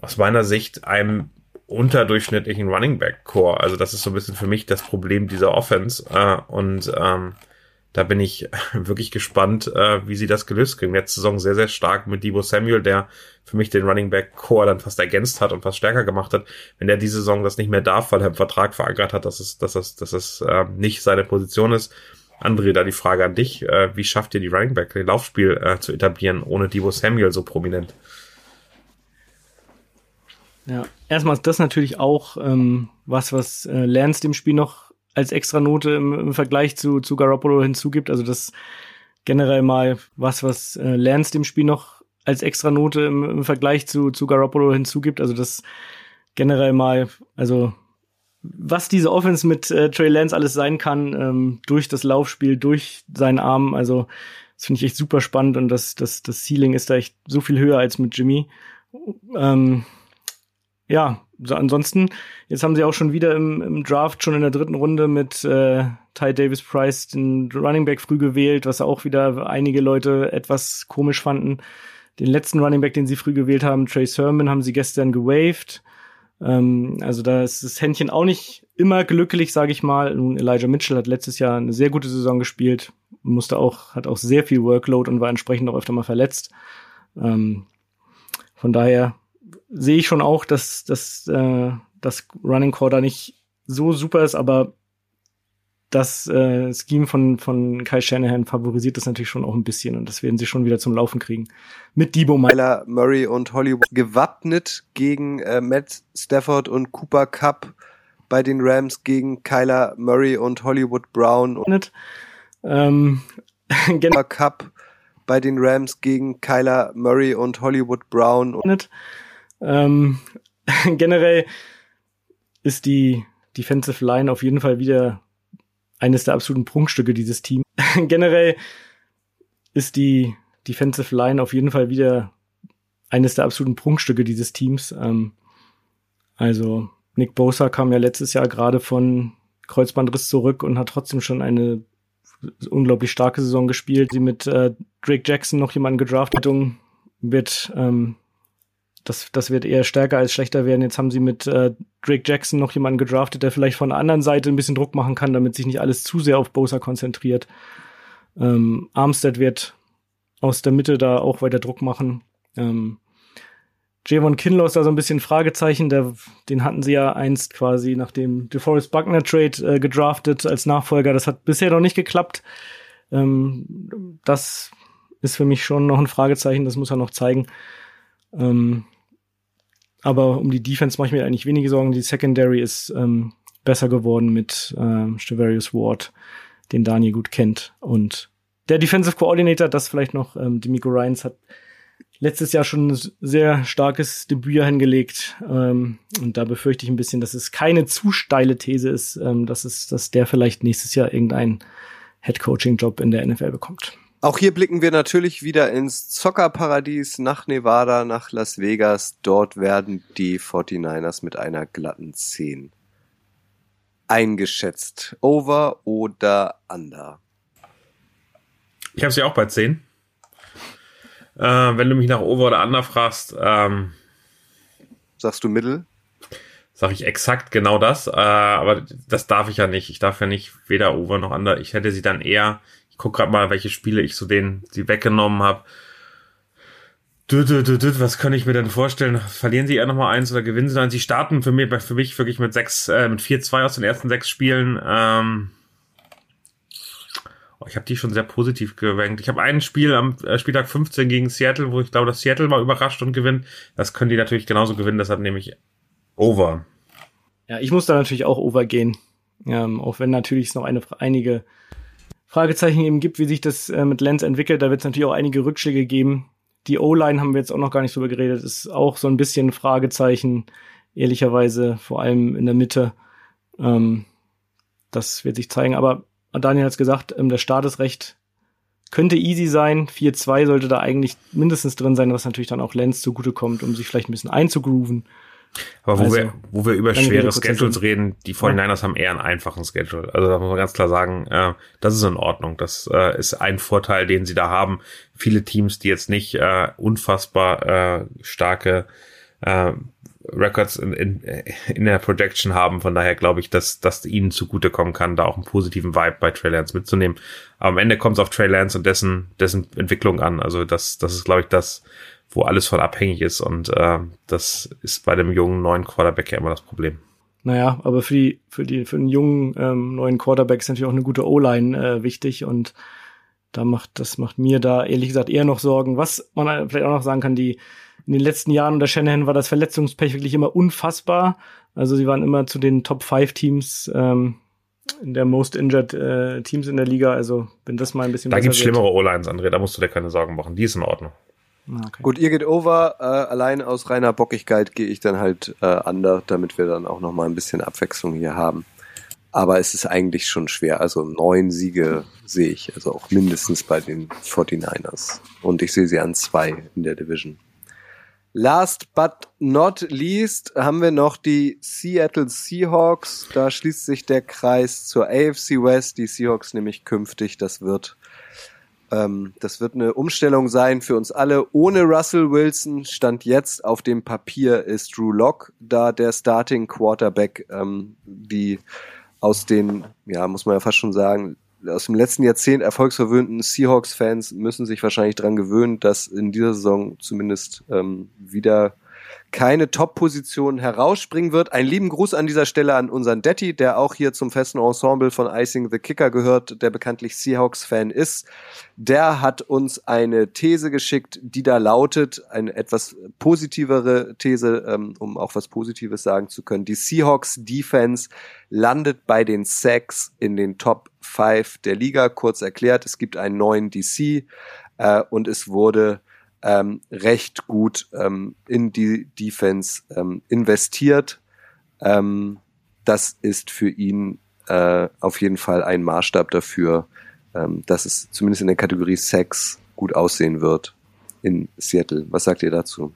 aus meiner Sicht, einem unterdurchschnittlichen Running Back Core. Also das ist so ein bisschen für mich das Problem dieser Offense äh, und ähm, da bin ich wirklich gespannt, äh, wie sie das gelöst kriegen. Letzte Saison sehr, sehr stark mit Debo Samuel, der für mich den Running Back Core dann fast ergänzt hat und fast stärker gemacht hat. Wenn der diese Saison das nicht mehr darf, weil er im Vertrag verankert hat, dass es, dass es, dass es äh, nicht seine Position ist. André, da die Frage an dich. Äh, wie schafft ihr die Running Back, den Laufspiel äh, zu etablieren, ohne Debo Samuel so prominent? Ja, erstmal ist das natürlich auch ähm, was, was äh, Lance dem Spiel noch als extra Note im, im Vergleich zu, zu Garoppolo hinzugibt. Also das generell mal was, was äh, Lance dem Spiel noch als extra Note im, im Vergleich zu, zu Garoppolo hinzugibt. Also das generell mal, also was diese Offense mit äh, Trey Lance alles sein kann, ähm, durch das Laufspiel, durch seinen Arm, also das finde ich echt super spannend und das, das, das Ceiling ist da echt so viel höher als mit Jimmy. Ähm, ja, so ansonsten, jetzt haben sie auch schon wieder im, im Draft schon in der dritten Runde mit äh, Ty Davis Price den Running Back früh gewählt, was auch wieder einige Leute etwas komisch fanden. Den letzten Running Back, den sie früh gewählt haben, Trey Sermon, haben sie gestern gewaved. Ähm, also da ist das Händchen auch nicht immer glücklich, sage ich mal. Elijah Mitchell hat letztes Jahr eine sehr gute Saison gespielt, musste auch, hat auch sehr viel Workload und war entsprechend auch öfter mal verletzt. Ähm, von daher sehe ich schon auch, dass, dass äh, das Running Core da nicht so super ist, aber das äh, Scheme von, von Kai Shanahan favorisiert das natürlich schon auch ein bisschen und das werden sie schon wieder zum Laufen kriegen. Mit Debo Myler, Murray und Hollywood gewappnet gegen äh, Matt Stafford und Cooper Cup bei den Rams gegen Kyler Murray und Hollywood Brown und ähm, Cooper Cup bei den Rams gegen Kyler Murray und Hollywood Brown und ähm, generell ist die Defensive Line auf jeden Fall wieder eines der absoluten Prunkstücke dieses Teams. Generell ist die Defensive Line auf jeden Fall wieder eines der absoluten Prunkstücke dieses Teams. Ähm, also Nick Bosa kam ja letztes Jahr gerade von Kreuzbandriss zurück und hat trotzdem schon eine unglaublich starke Saison gespielt. Sie mit äh, Drake Jackson noch jemanden gedraftet wird ähm, das, das wird eher stärker als schlechter werden. Jetzt haben sie mit äh, Drake Jackson noch jemanden gedraftet, der vielleicht von der anderen Seite ein bisschen Druck machen kann, damit sich nicht alles zu sehr auf Bosa konzentriert. Ähm, Armstead wird aus der Mitte da auch weiter Druck machen. Ähm, Javon Kinlaw ist da so ein bisschen Fragezeichen. Der, den hatten sie ja einst quasi nach dem DeForest Buckner Trade äh, gedraftet als Nachfolger. Das hat bisher noch nicht geklappt. Ähm, das ist für mich schon noch ein Fragezeichen. Das muss er noch zeigen. Ähm, aber um die Defense mache ich mir eigentlich wenige Sorgen. Die Secondary ist ähm, besser geworden mit ähm, Stevarius Ward, den Daniel gut kennt. Und der Defensive Coordinator, das vielleicht noch, ähm, Demico Ryans hat letztes Jahr schon ein sehr starkes Debüt hingelegt. Ähm, und da befürchte ich ein bisschen, dass es keine zu steile These ist, ähm, dass es, dass der vielleicht nächstes Jahr irgendeinen Head Coaching Job in der NFL bekommt. Auch hier blicken wir natürlich wieder ins Zockerparadies nach Nevada, nach Las Vegas. Dort werden die 49ers mit einer glatten 10 eingeschätzt. Over oder under? Ich habe sie auch bei 10. Äh, wenn du mich nach Over oder Under fragst, ähm, sagst du Mittel? Sag ich exakt genau das, äh, aber das darf ich ja nicht. Ich darf ja nicht weder Over noch Under. Ich hätte sie dann eher guck gerade mal, welche Spiele ich so denen sie weggenommen habe. Was kann ich mir denn vorstellen? Verlieren sie eher nochmal eins oder gewinnen sie dann? Sie starten für mich, für mich wirklich mit sechs, äh, mit 4-2 aus den ersten sechs Spielen. Ähm, oh, ich habe die schon sehr positiv gewenkt. Ich habe ein Spiel am äh, Spieltag 15 gegen Seattle, wo ich glaube, dass Seattle mal überrascht und gewinnt. Das können die natürlich genauso gewinnen, deshalb nehme ich Over. Ja, ich muss da natürlich auch Over gehen. Ähm, auch wenn natürlich noch eine, einige Fragezeichen eben gibt, wie sich das äh, mit Lenz entwickelt. Da wird es natürlich auch einige Rückschläge geben. Die O-Line haben wir jetzt auch noch gar nicht drüber geredet, ist auch so ein bisschen Fragezeichen, ehrlicherweise, vor allem in der Mitte. Ähm, das wird sich zeigen. Aber Daniel hat es gesagt, ähm, der Start ist recht, könnte easy sein. 4-2 sollte da eigentlich mindestens drin sein, was natürlich dann auch Lenz zugutekommt, um sich vielleicht ein bisschen einzugrooven. Aber wo, also, wir, wo wir über schwere Schedules reden, die 49ers ja. haben eher einen einfachen Schedule. Also da muss man ganz klar sagen, äh, das ist in Ordnung. Das äh, ist ein Vorteil, den sie da haben. Viele Teams, die jetzt nicht äh, unfassbar äh, starke äh, Records in, in, in der Projection haben. Von daher glaube ich, dass das ihnen zugutekommen kann, da auch einen positiven Vibe bei Trey Lance mitzunehmen. Aber am Ende kommt es auf Trey Lance und dessen, dessen Entwicklung an. Also das, das ist, glaube ich, das, wo alles von abhängig ist. Und äh, das ist bei dem jungen neuen Quarterback ja immer das Problem. Naja, aber für die, für die, für den jungen ähm, neuen Quarterback ist natürlich auch eine gute O-Line äh, wichtig und da macht, das macht mir da ehrlich gesagt eher noch Sorgen. Was man vielleicht auch noch sagen kann, die in den letzten Jahren unter Shanahan war das Verletzungspech wirklich immer unfassbar. Also sie waren immer zu den Top 5 Teams ähm, in der Most Injured äh, Teams in der Liga. Also wenn das mal ein bisschen Da gibt's schlimmere O-Lines, André, da musst du dir keine Sorgen machen. Die ist in Ordnung. Ah, okay. Gut, ihr geht over. Äh, allein aus reiner Bockigkeit gehe ich dann halt äh, under, damit wir dann auch noch mal ein bisschen Abwechslung hier haben. Aber es ist eigentlich schon schwer. Also neun Siege sehe ich, also auch mindestens bei den 49ers. Und ich sehe sie an zwei in der Division. Last but not least haben wir noch die Seattle Seahawks. Da schließt sich der Kreis zur AFC West. Die Seahawks nämlich künftig, das wird Ähm, das wird eine Umstellung sein für uns alle. Ohne Russell Wilson stand jetzt auf dem Papier ist Drew Lock da der Starting Quarterback, ähm, die aus den, ja, muss man ja fast schon sagen, aus dem letzten Jahrzehnt erfolgsverwöhnten Seahawks-Fans müssen sich wahrscheinlich dran gewöhnen, dass in dieser Saison zumindest ähm, wieder keine Top-Position herausspringen wird. Ein lieben Gruß an dieser Stelle an unseren Detti, der auch hier zum festen Ensemble von Icing the Kicker gehört, der bekanntlich Seahawks-Fan ist. Der hat uns eine These geschickt, die da lautet, eine etwas positivere These, ähm, um auch was Positives sagen zu können. Die Seahawks-Defense landet bei den Sacks in den Top 5 der Liga. Kurz erklärt, es gibt einen neuen DC äh, und es wurde ähm, recht gut ähm, in die Defense ähm, investiert. Ähm, das ist für ihn äh, auf jeden Fall ein Maßstab dafür, ähm, dass es zumindest in der Kategorie Sex gut aussehen wird in Seattle. Was sagt ihr dazu?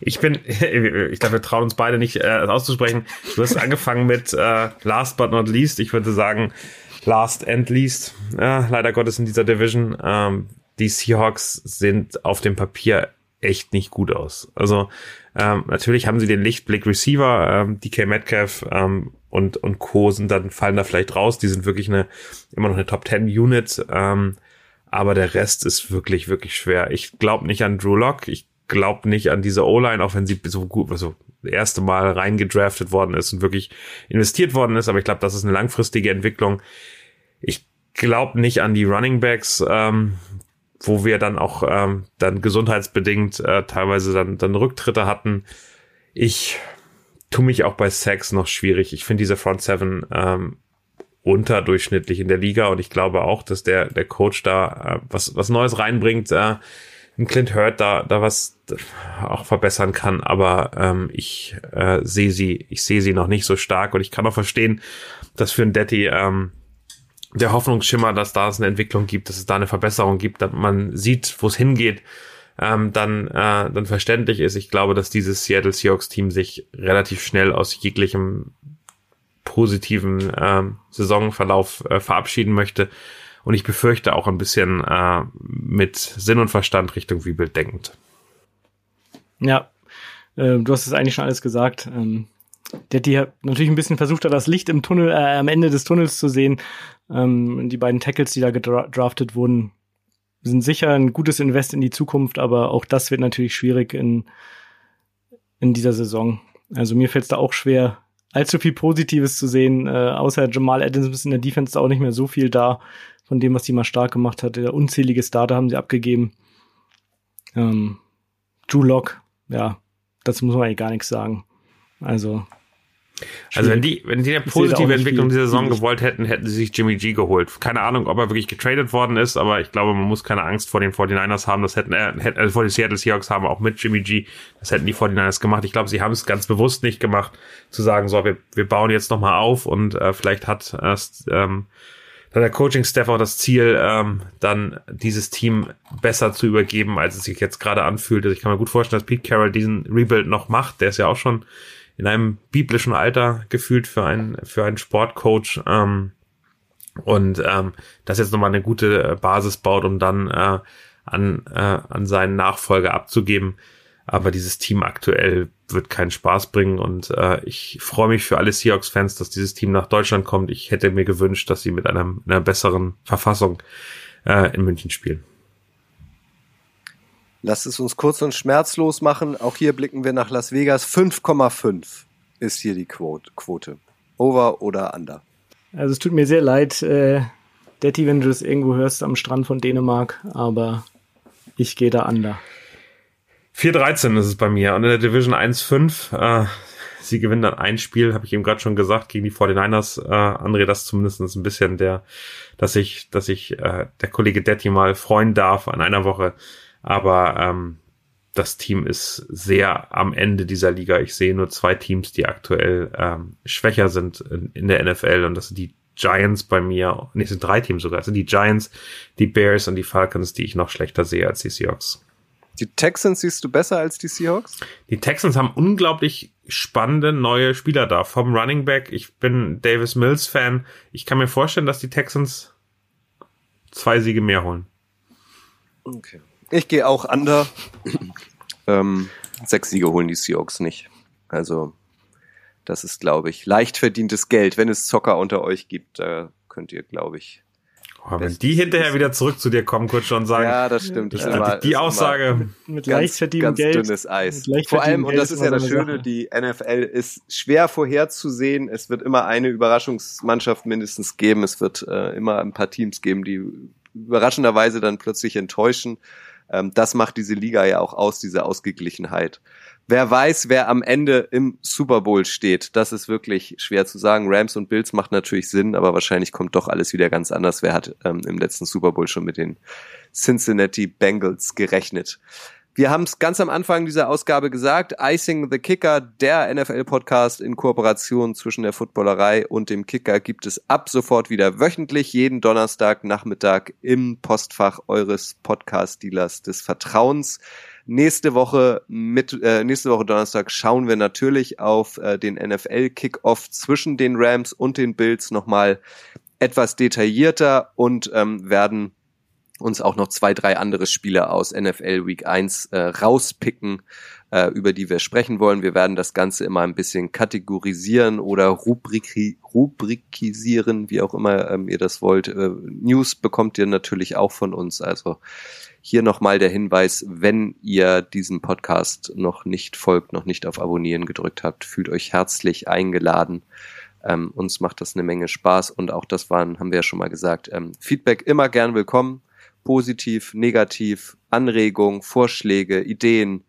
Ich bin, ich glaube, wir trauen uns beide nicht äh, auszusprechen. Du hast angefangen mit äh, Last but not least. Ich würde sagen, Last and least. Ja, leider Gottes in dieser Division. Ähm, die Seahawks sind auf dem Papier echt nicht gut aus. Also ähm, natürlich haben sie den Lichtblick Receiver, ähm, DK Metcalf ähm, und und Co sind dann fallen da vielleicht raus. Die sind wirklich eine immer noch eine Top 10 Unit, ähm, aber der Rest ist wirklich wirklich schwer. Ich glaube nicht an Drew Lock. Ich glaube nicht an diese O-Line, auch wenn sie so gut, also das erste Mal reingedraftet worden ist und wirklich investiert worden ist. Aber ich glaube, das ist eine langfristige Entwicklung. Ich glaube nicht an die Running Backs. Ähm, wo wir dann auch ähm, dann gesundheitsbedingt äh, teilweise dann, dann Rücktritte hatten. Ich tu mich auch bei Sex noch schwierig. Ich finde diese Front Seven ähm, unterdurchschnittlich in der Liga und ich glaube auch, dass der der Coach da äh, was was Neues reinbringt. Äh, Clint Hurt da da was auch verbessern kann, aber ähm, ich äh, sehe sie ich sehe sie noch nicht so stark und ich kann auch verstehen, dass für ein Detti ähm, der Hoffnungsschimmer, dass da es eine Entwicklung gibt, dass es da eine Verbesserung gibt, dass man sieht, wo es hingeht, ähm, dann, äh, dann verständlich ist. Ich glaube, dass dieses Seattle Seahawks Team sich relativ schnell aus jeglichem positiven ähm, Saisonverlauf äh, verabschieden möchte. Und ich befürchte auch ein bisschen äh, mit Sinn und Verstand Richtung Rebuild denkend. Ja, äh, du hast es eigentlich schon alles gesagt. Ähm, der die natürlich ein bisschen versucht hat, das Licht im Tunnel, äh, am Ende des Tunnels zu sehen. Ähm, die beiden Tackles, die da gedraftet wurden, sind sicher ein gutes Invest in die Zukunft, aber auch das wird natürlich schwierig in, in dieser Saison. Also mir fällt es da auch schwer, allzu viel Positives zu sehen. Äh, außer Jamal Adams ist in der Defense auch nicht mehr so viel da von dem, was die mal stark gemacht hat. Unzählige Starter haben sie abgegeben. Ähm, Drew Lock, ja, dazu muss man eigentlich gar nichts sagen. Also also wenn die, wenn die eine positive Entwicklung dieser Saison gewollt hätten, hätten sie sich Jimmy G geholt. Keine Ahnung, ob er wirklich getradet worden ist, aber ich glaube, man muss keine Angst vor den 49ers haben. Das hätten, äh, hätten also vor den Seattle Seahawks haben, auch mit Jimmy G. Das hätten die 49ers gemacht. Ich glaube, sie haben es ganz bewusst nicht gemacht, zu sagen, so, wir, wir bauen jetzt nochmal auf und äh, vielleicht hat erst ähm, dann der Coaching-Staff auch das Ziel, ähm, dann dieses Team besser zu übergeben, als es sich jetzt gerade anfühlt. Also ich kann mir gut vorstellen, dass Pete Carroll diesen Rebuild noch macht. Der ist ja auch schon in einem biblischen Alter gefühlt für einen, für einen Sportcoach. Ähm, und ähm, das jetzt nochmal eine gute äh, Basis baut, um dann äh, an, äh, an seinen Nachfolger abzugeben. Aber dieses Team aktuell wird keinen Spaß bringen und äh, ich freue mich für alle Seahawks-Fans, dass dieses Team nach Deutschland kommt. Ich hätte mir gewünscht, dass sie mit einer, einer besseren Verfassung äh, in München spielen. Lasst es uns kurz und schmerzlos machen. Auch hier blicken wir nach Las Vegas. 5,5 ist hier die Quote. Over oder under? Also es tut mir sehr leid, äh, Detti, wenn du das irgendwo hörst am Strand von Dänemark, aber ich gehe da under. 4-13 ist es bei mir und in der Division 1-5. Äh, sie gewinnen dann ein Spiel, habe ich eben gerade schon gesagt, gegen die 49ers. Äh, André, das zumindest ein bisschen der, dass ich, dass ich äh, der Kollege Detti mal freuen darf an einer Woche aber ähm, das Team ist sehr am Ende dieser Liga. Ich sehe nur zwei Teams, die aktuell ähm, schwächer sind in, in, der NFL und das sind die Giants bei mir. Nee, es sind drei Teams sogar. Es sind die Giants, die Bears und die Falcons, die ich noch schlechter sehe als die Seahawks. Die Texans siehst du besser als die Seahawks? Die Texans haben unglaublich spannende neue Spieler da. Vom Running Back, ich bin Davis Mills Fan. Ich kann mir vorstellen, dass die Texans zwei Siege mehr holen. Okay. Ich gehe auch under. ähm, sechs Siege holen die Seahawks nicht. Also, das ist, glaube ich, leicht verdientes Geld. Wenn es Zocker unter euch gibt, da könnt ihr, glaube ich. Oh, wenn die hinterher wieder zurück zu dir kommen, kurz schon sagen. Ja, das stimmt. Das ja, die, die Aussage mit, mit leicht verdientem Geld. dünnes Eis. Vor allem, und das ist ja das Schöne, Sache. die NFL ist schwer vorherzusehen. Es wird immer eine Überraschungsmannschaft mindestens geben. Es wird äh, immer ein paar Teams geben, die überraschenderweise dann plötzlich enttäuschen. Ähm, das macht diese Liga ja auch aus, diese Ausgeglichenheit. Wer weiß, wer am Ende im Super Bowl steht, das ist wirklich schwer zu sagen. Rams und Bills macht natürlich Sinn, aber wahrscheinlich kommt doch alles wieder ganz anders. Wer hat ähm, im letzten Super Bowl schon mit den Cincinnati Bengals gerechnet? Wir haben es ganz am Anfang dieser Ausgabe gesagt, Icing the Kicker, der NFL-Podcast in Kooperation zwischen der Footballerei und dem Kicker, gibt es ab sofort wieder wöchentlich, jeden Donnerstag Nachmittag im Postfach eures Podcast-Dealers des Vertrauens. Nächste Woche mit äh, nächste Woche Donnerstag schauen wir natürlich auf äh, den NFL Kickoff zwischen den Rams und den Bills nochmal etwas detaillierter und ähm, werden uns auch noch zwei, drei andere Spiele aus NFL Week 1 äh, rauspicken, äh, über die wir sprechen wollen. Wir werden das Ganze immer ein bisschen kategorisieren oder rubriki rubrikisieren, wie auch immer ähm, ihr das wollt. Äh, News bekommt ihr natürlich auch von uns. Also hier nochmal der Hinweis, wenn ihr diesem Podcast noch nicht folgt, noch nicht auf Abonnieren gedrückt habt, fühlt euch herzlich eingeladen. Ähm, uns macht das eine Menge Spaß und auch das waren, haben wir ja schon mal gesagt, ähm, Feedback immer gern willkommen positiv, negativ, Anregungen, Vorschläge, Ideen.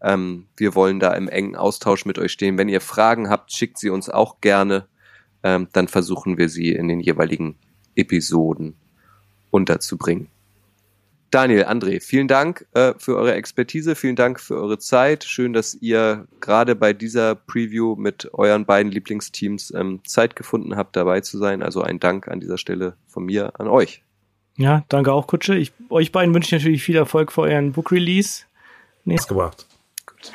Ähm, wir wollen da im engen Austausch mit euch stehen. Wenn ihr Fragen habt, schickt sie uns auch gerne. Ähm, dann versuchen wir sie in den jeweiligen Episoden unterzubringen. Daniel, André, vielen Dank äh, für eure Expertise, vielen Dank für eure Zeit. Schön, dass ihr gerade bei dieser Preview mit euren beiden Lieblingsteams ähm, Zeit gefunden habt, dabei zu sein. Also ein Dank an dieser Stelle von mir an euch. Ja, danke auch, Kutsche. Ich, euch beiden wünsche ich natürlich viel Erfolg für euren Book Release. Nächstes gebracht. Gut.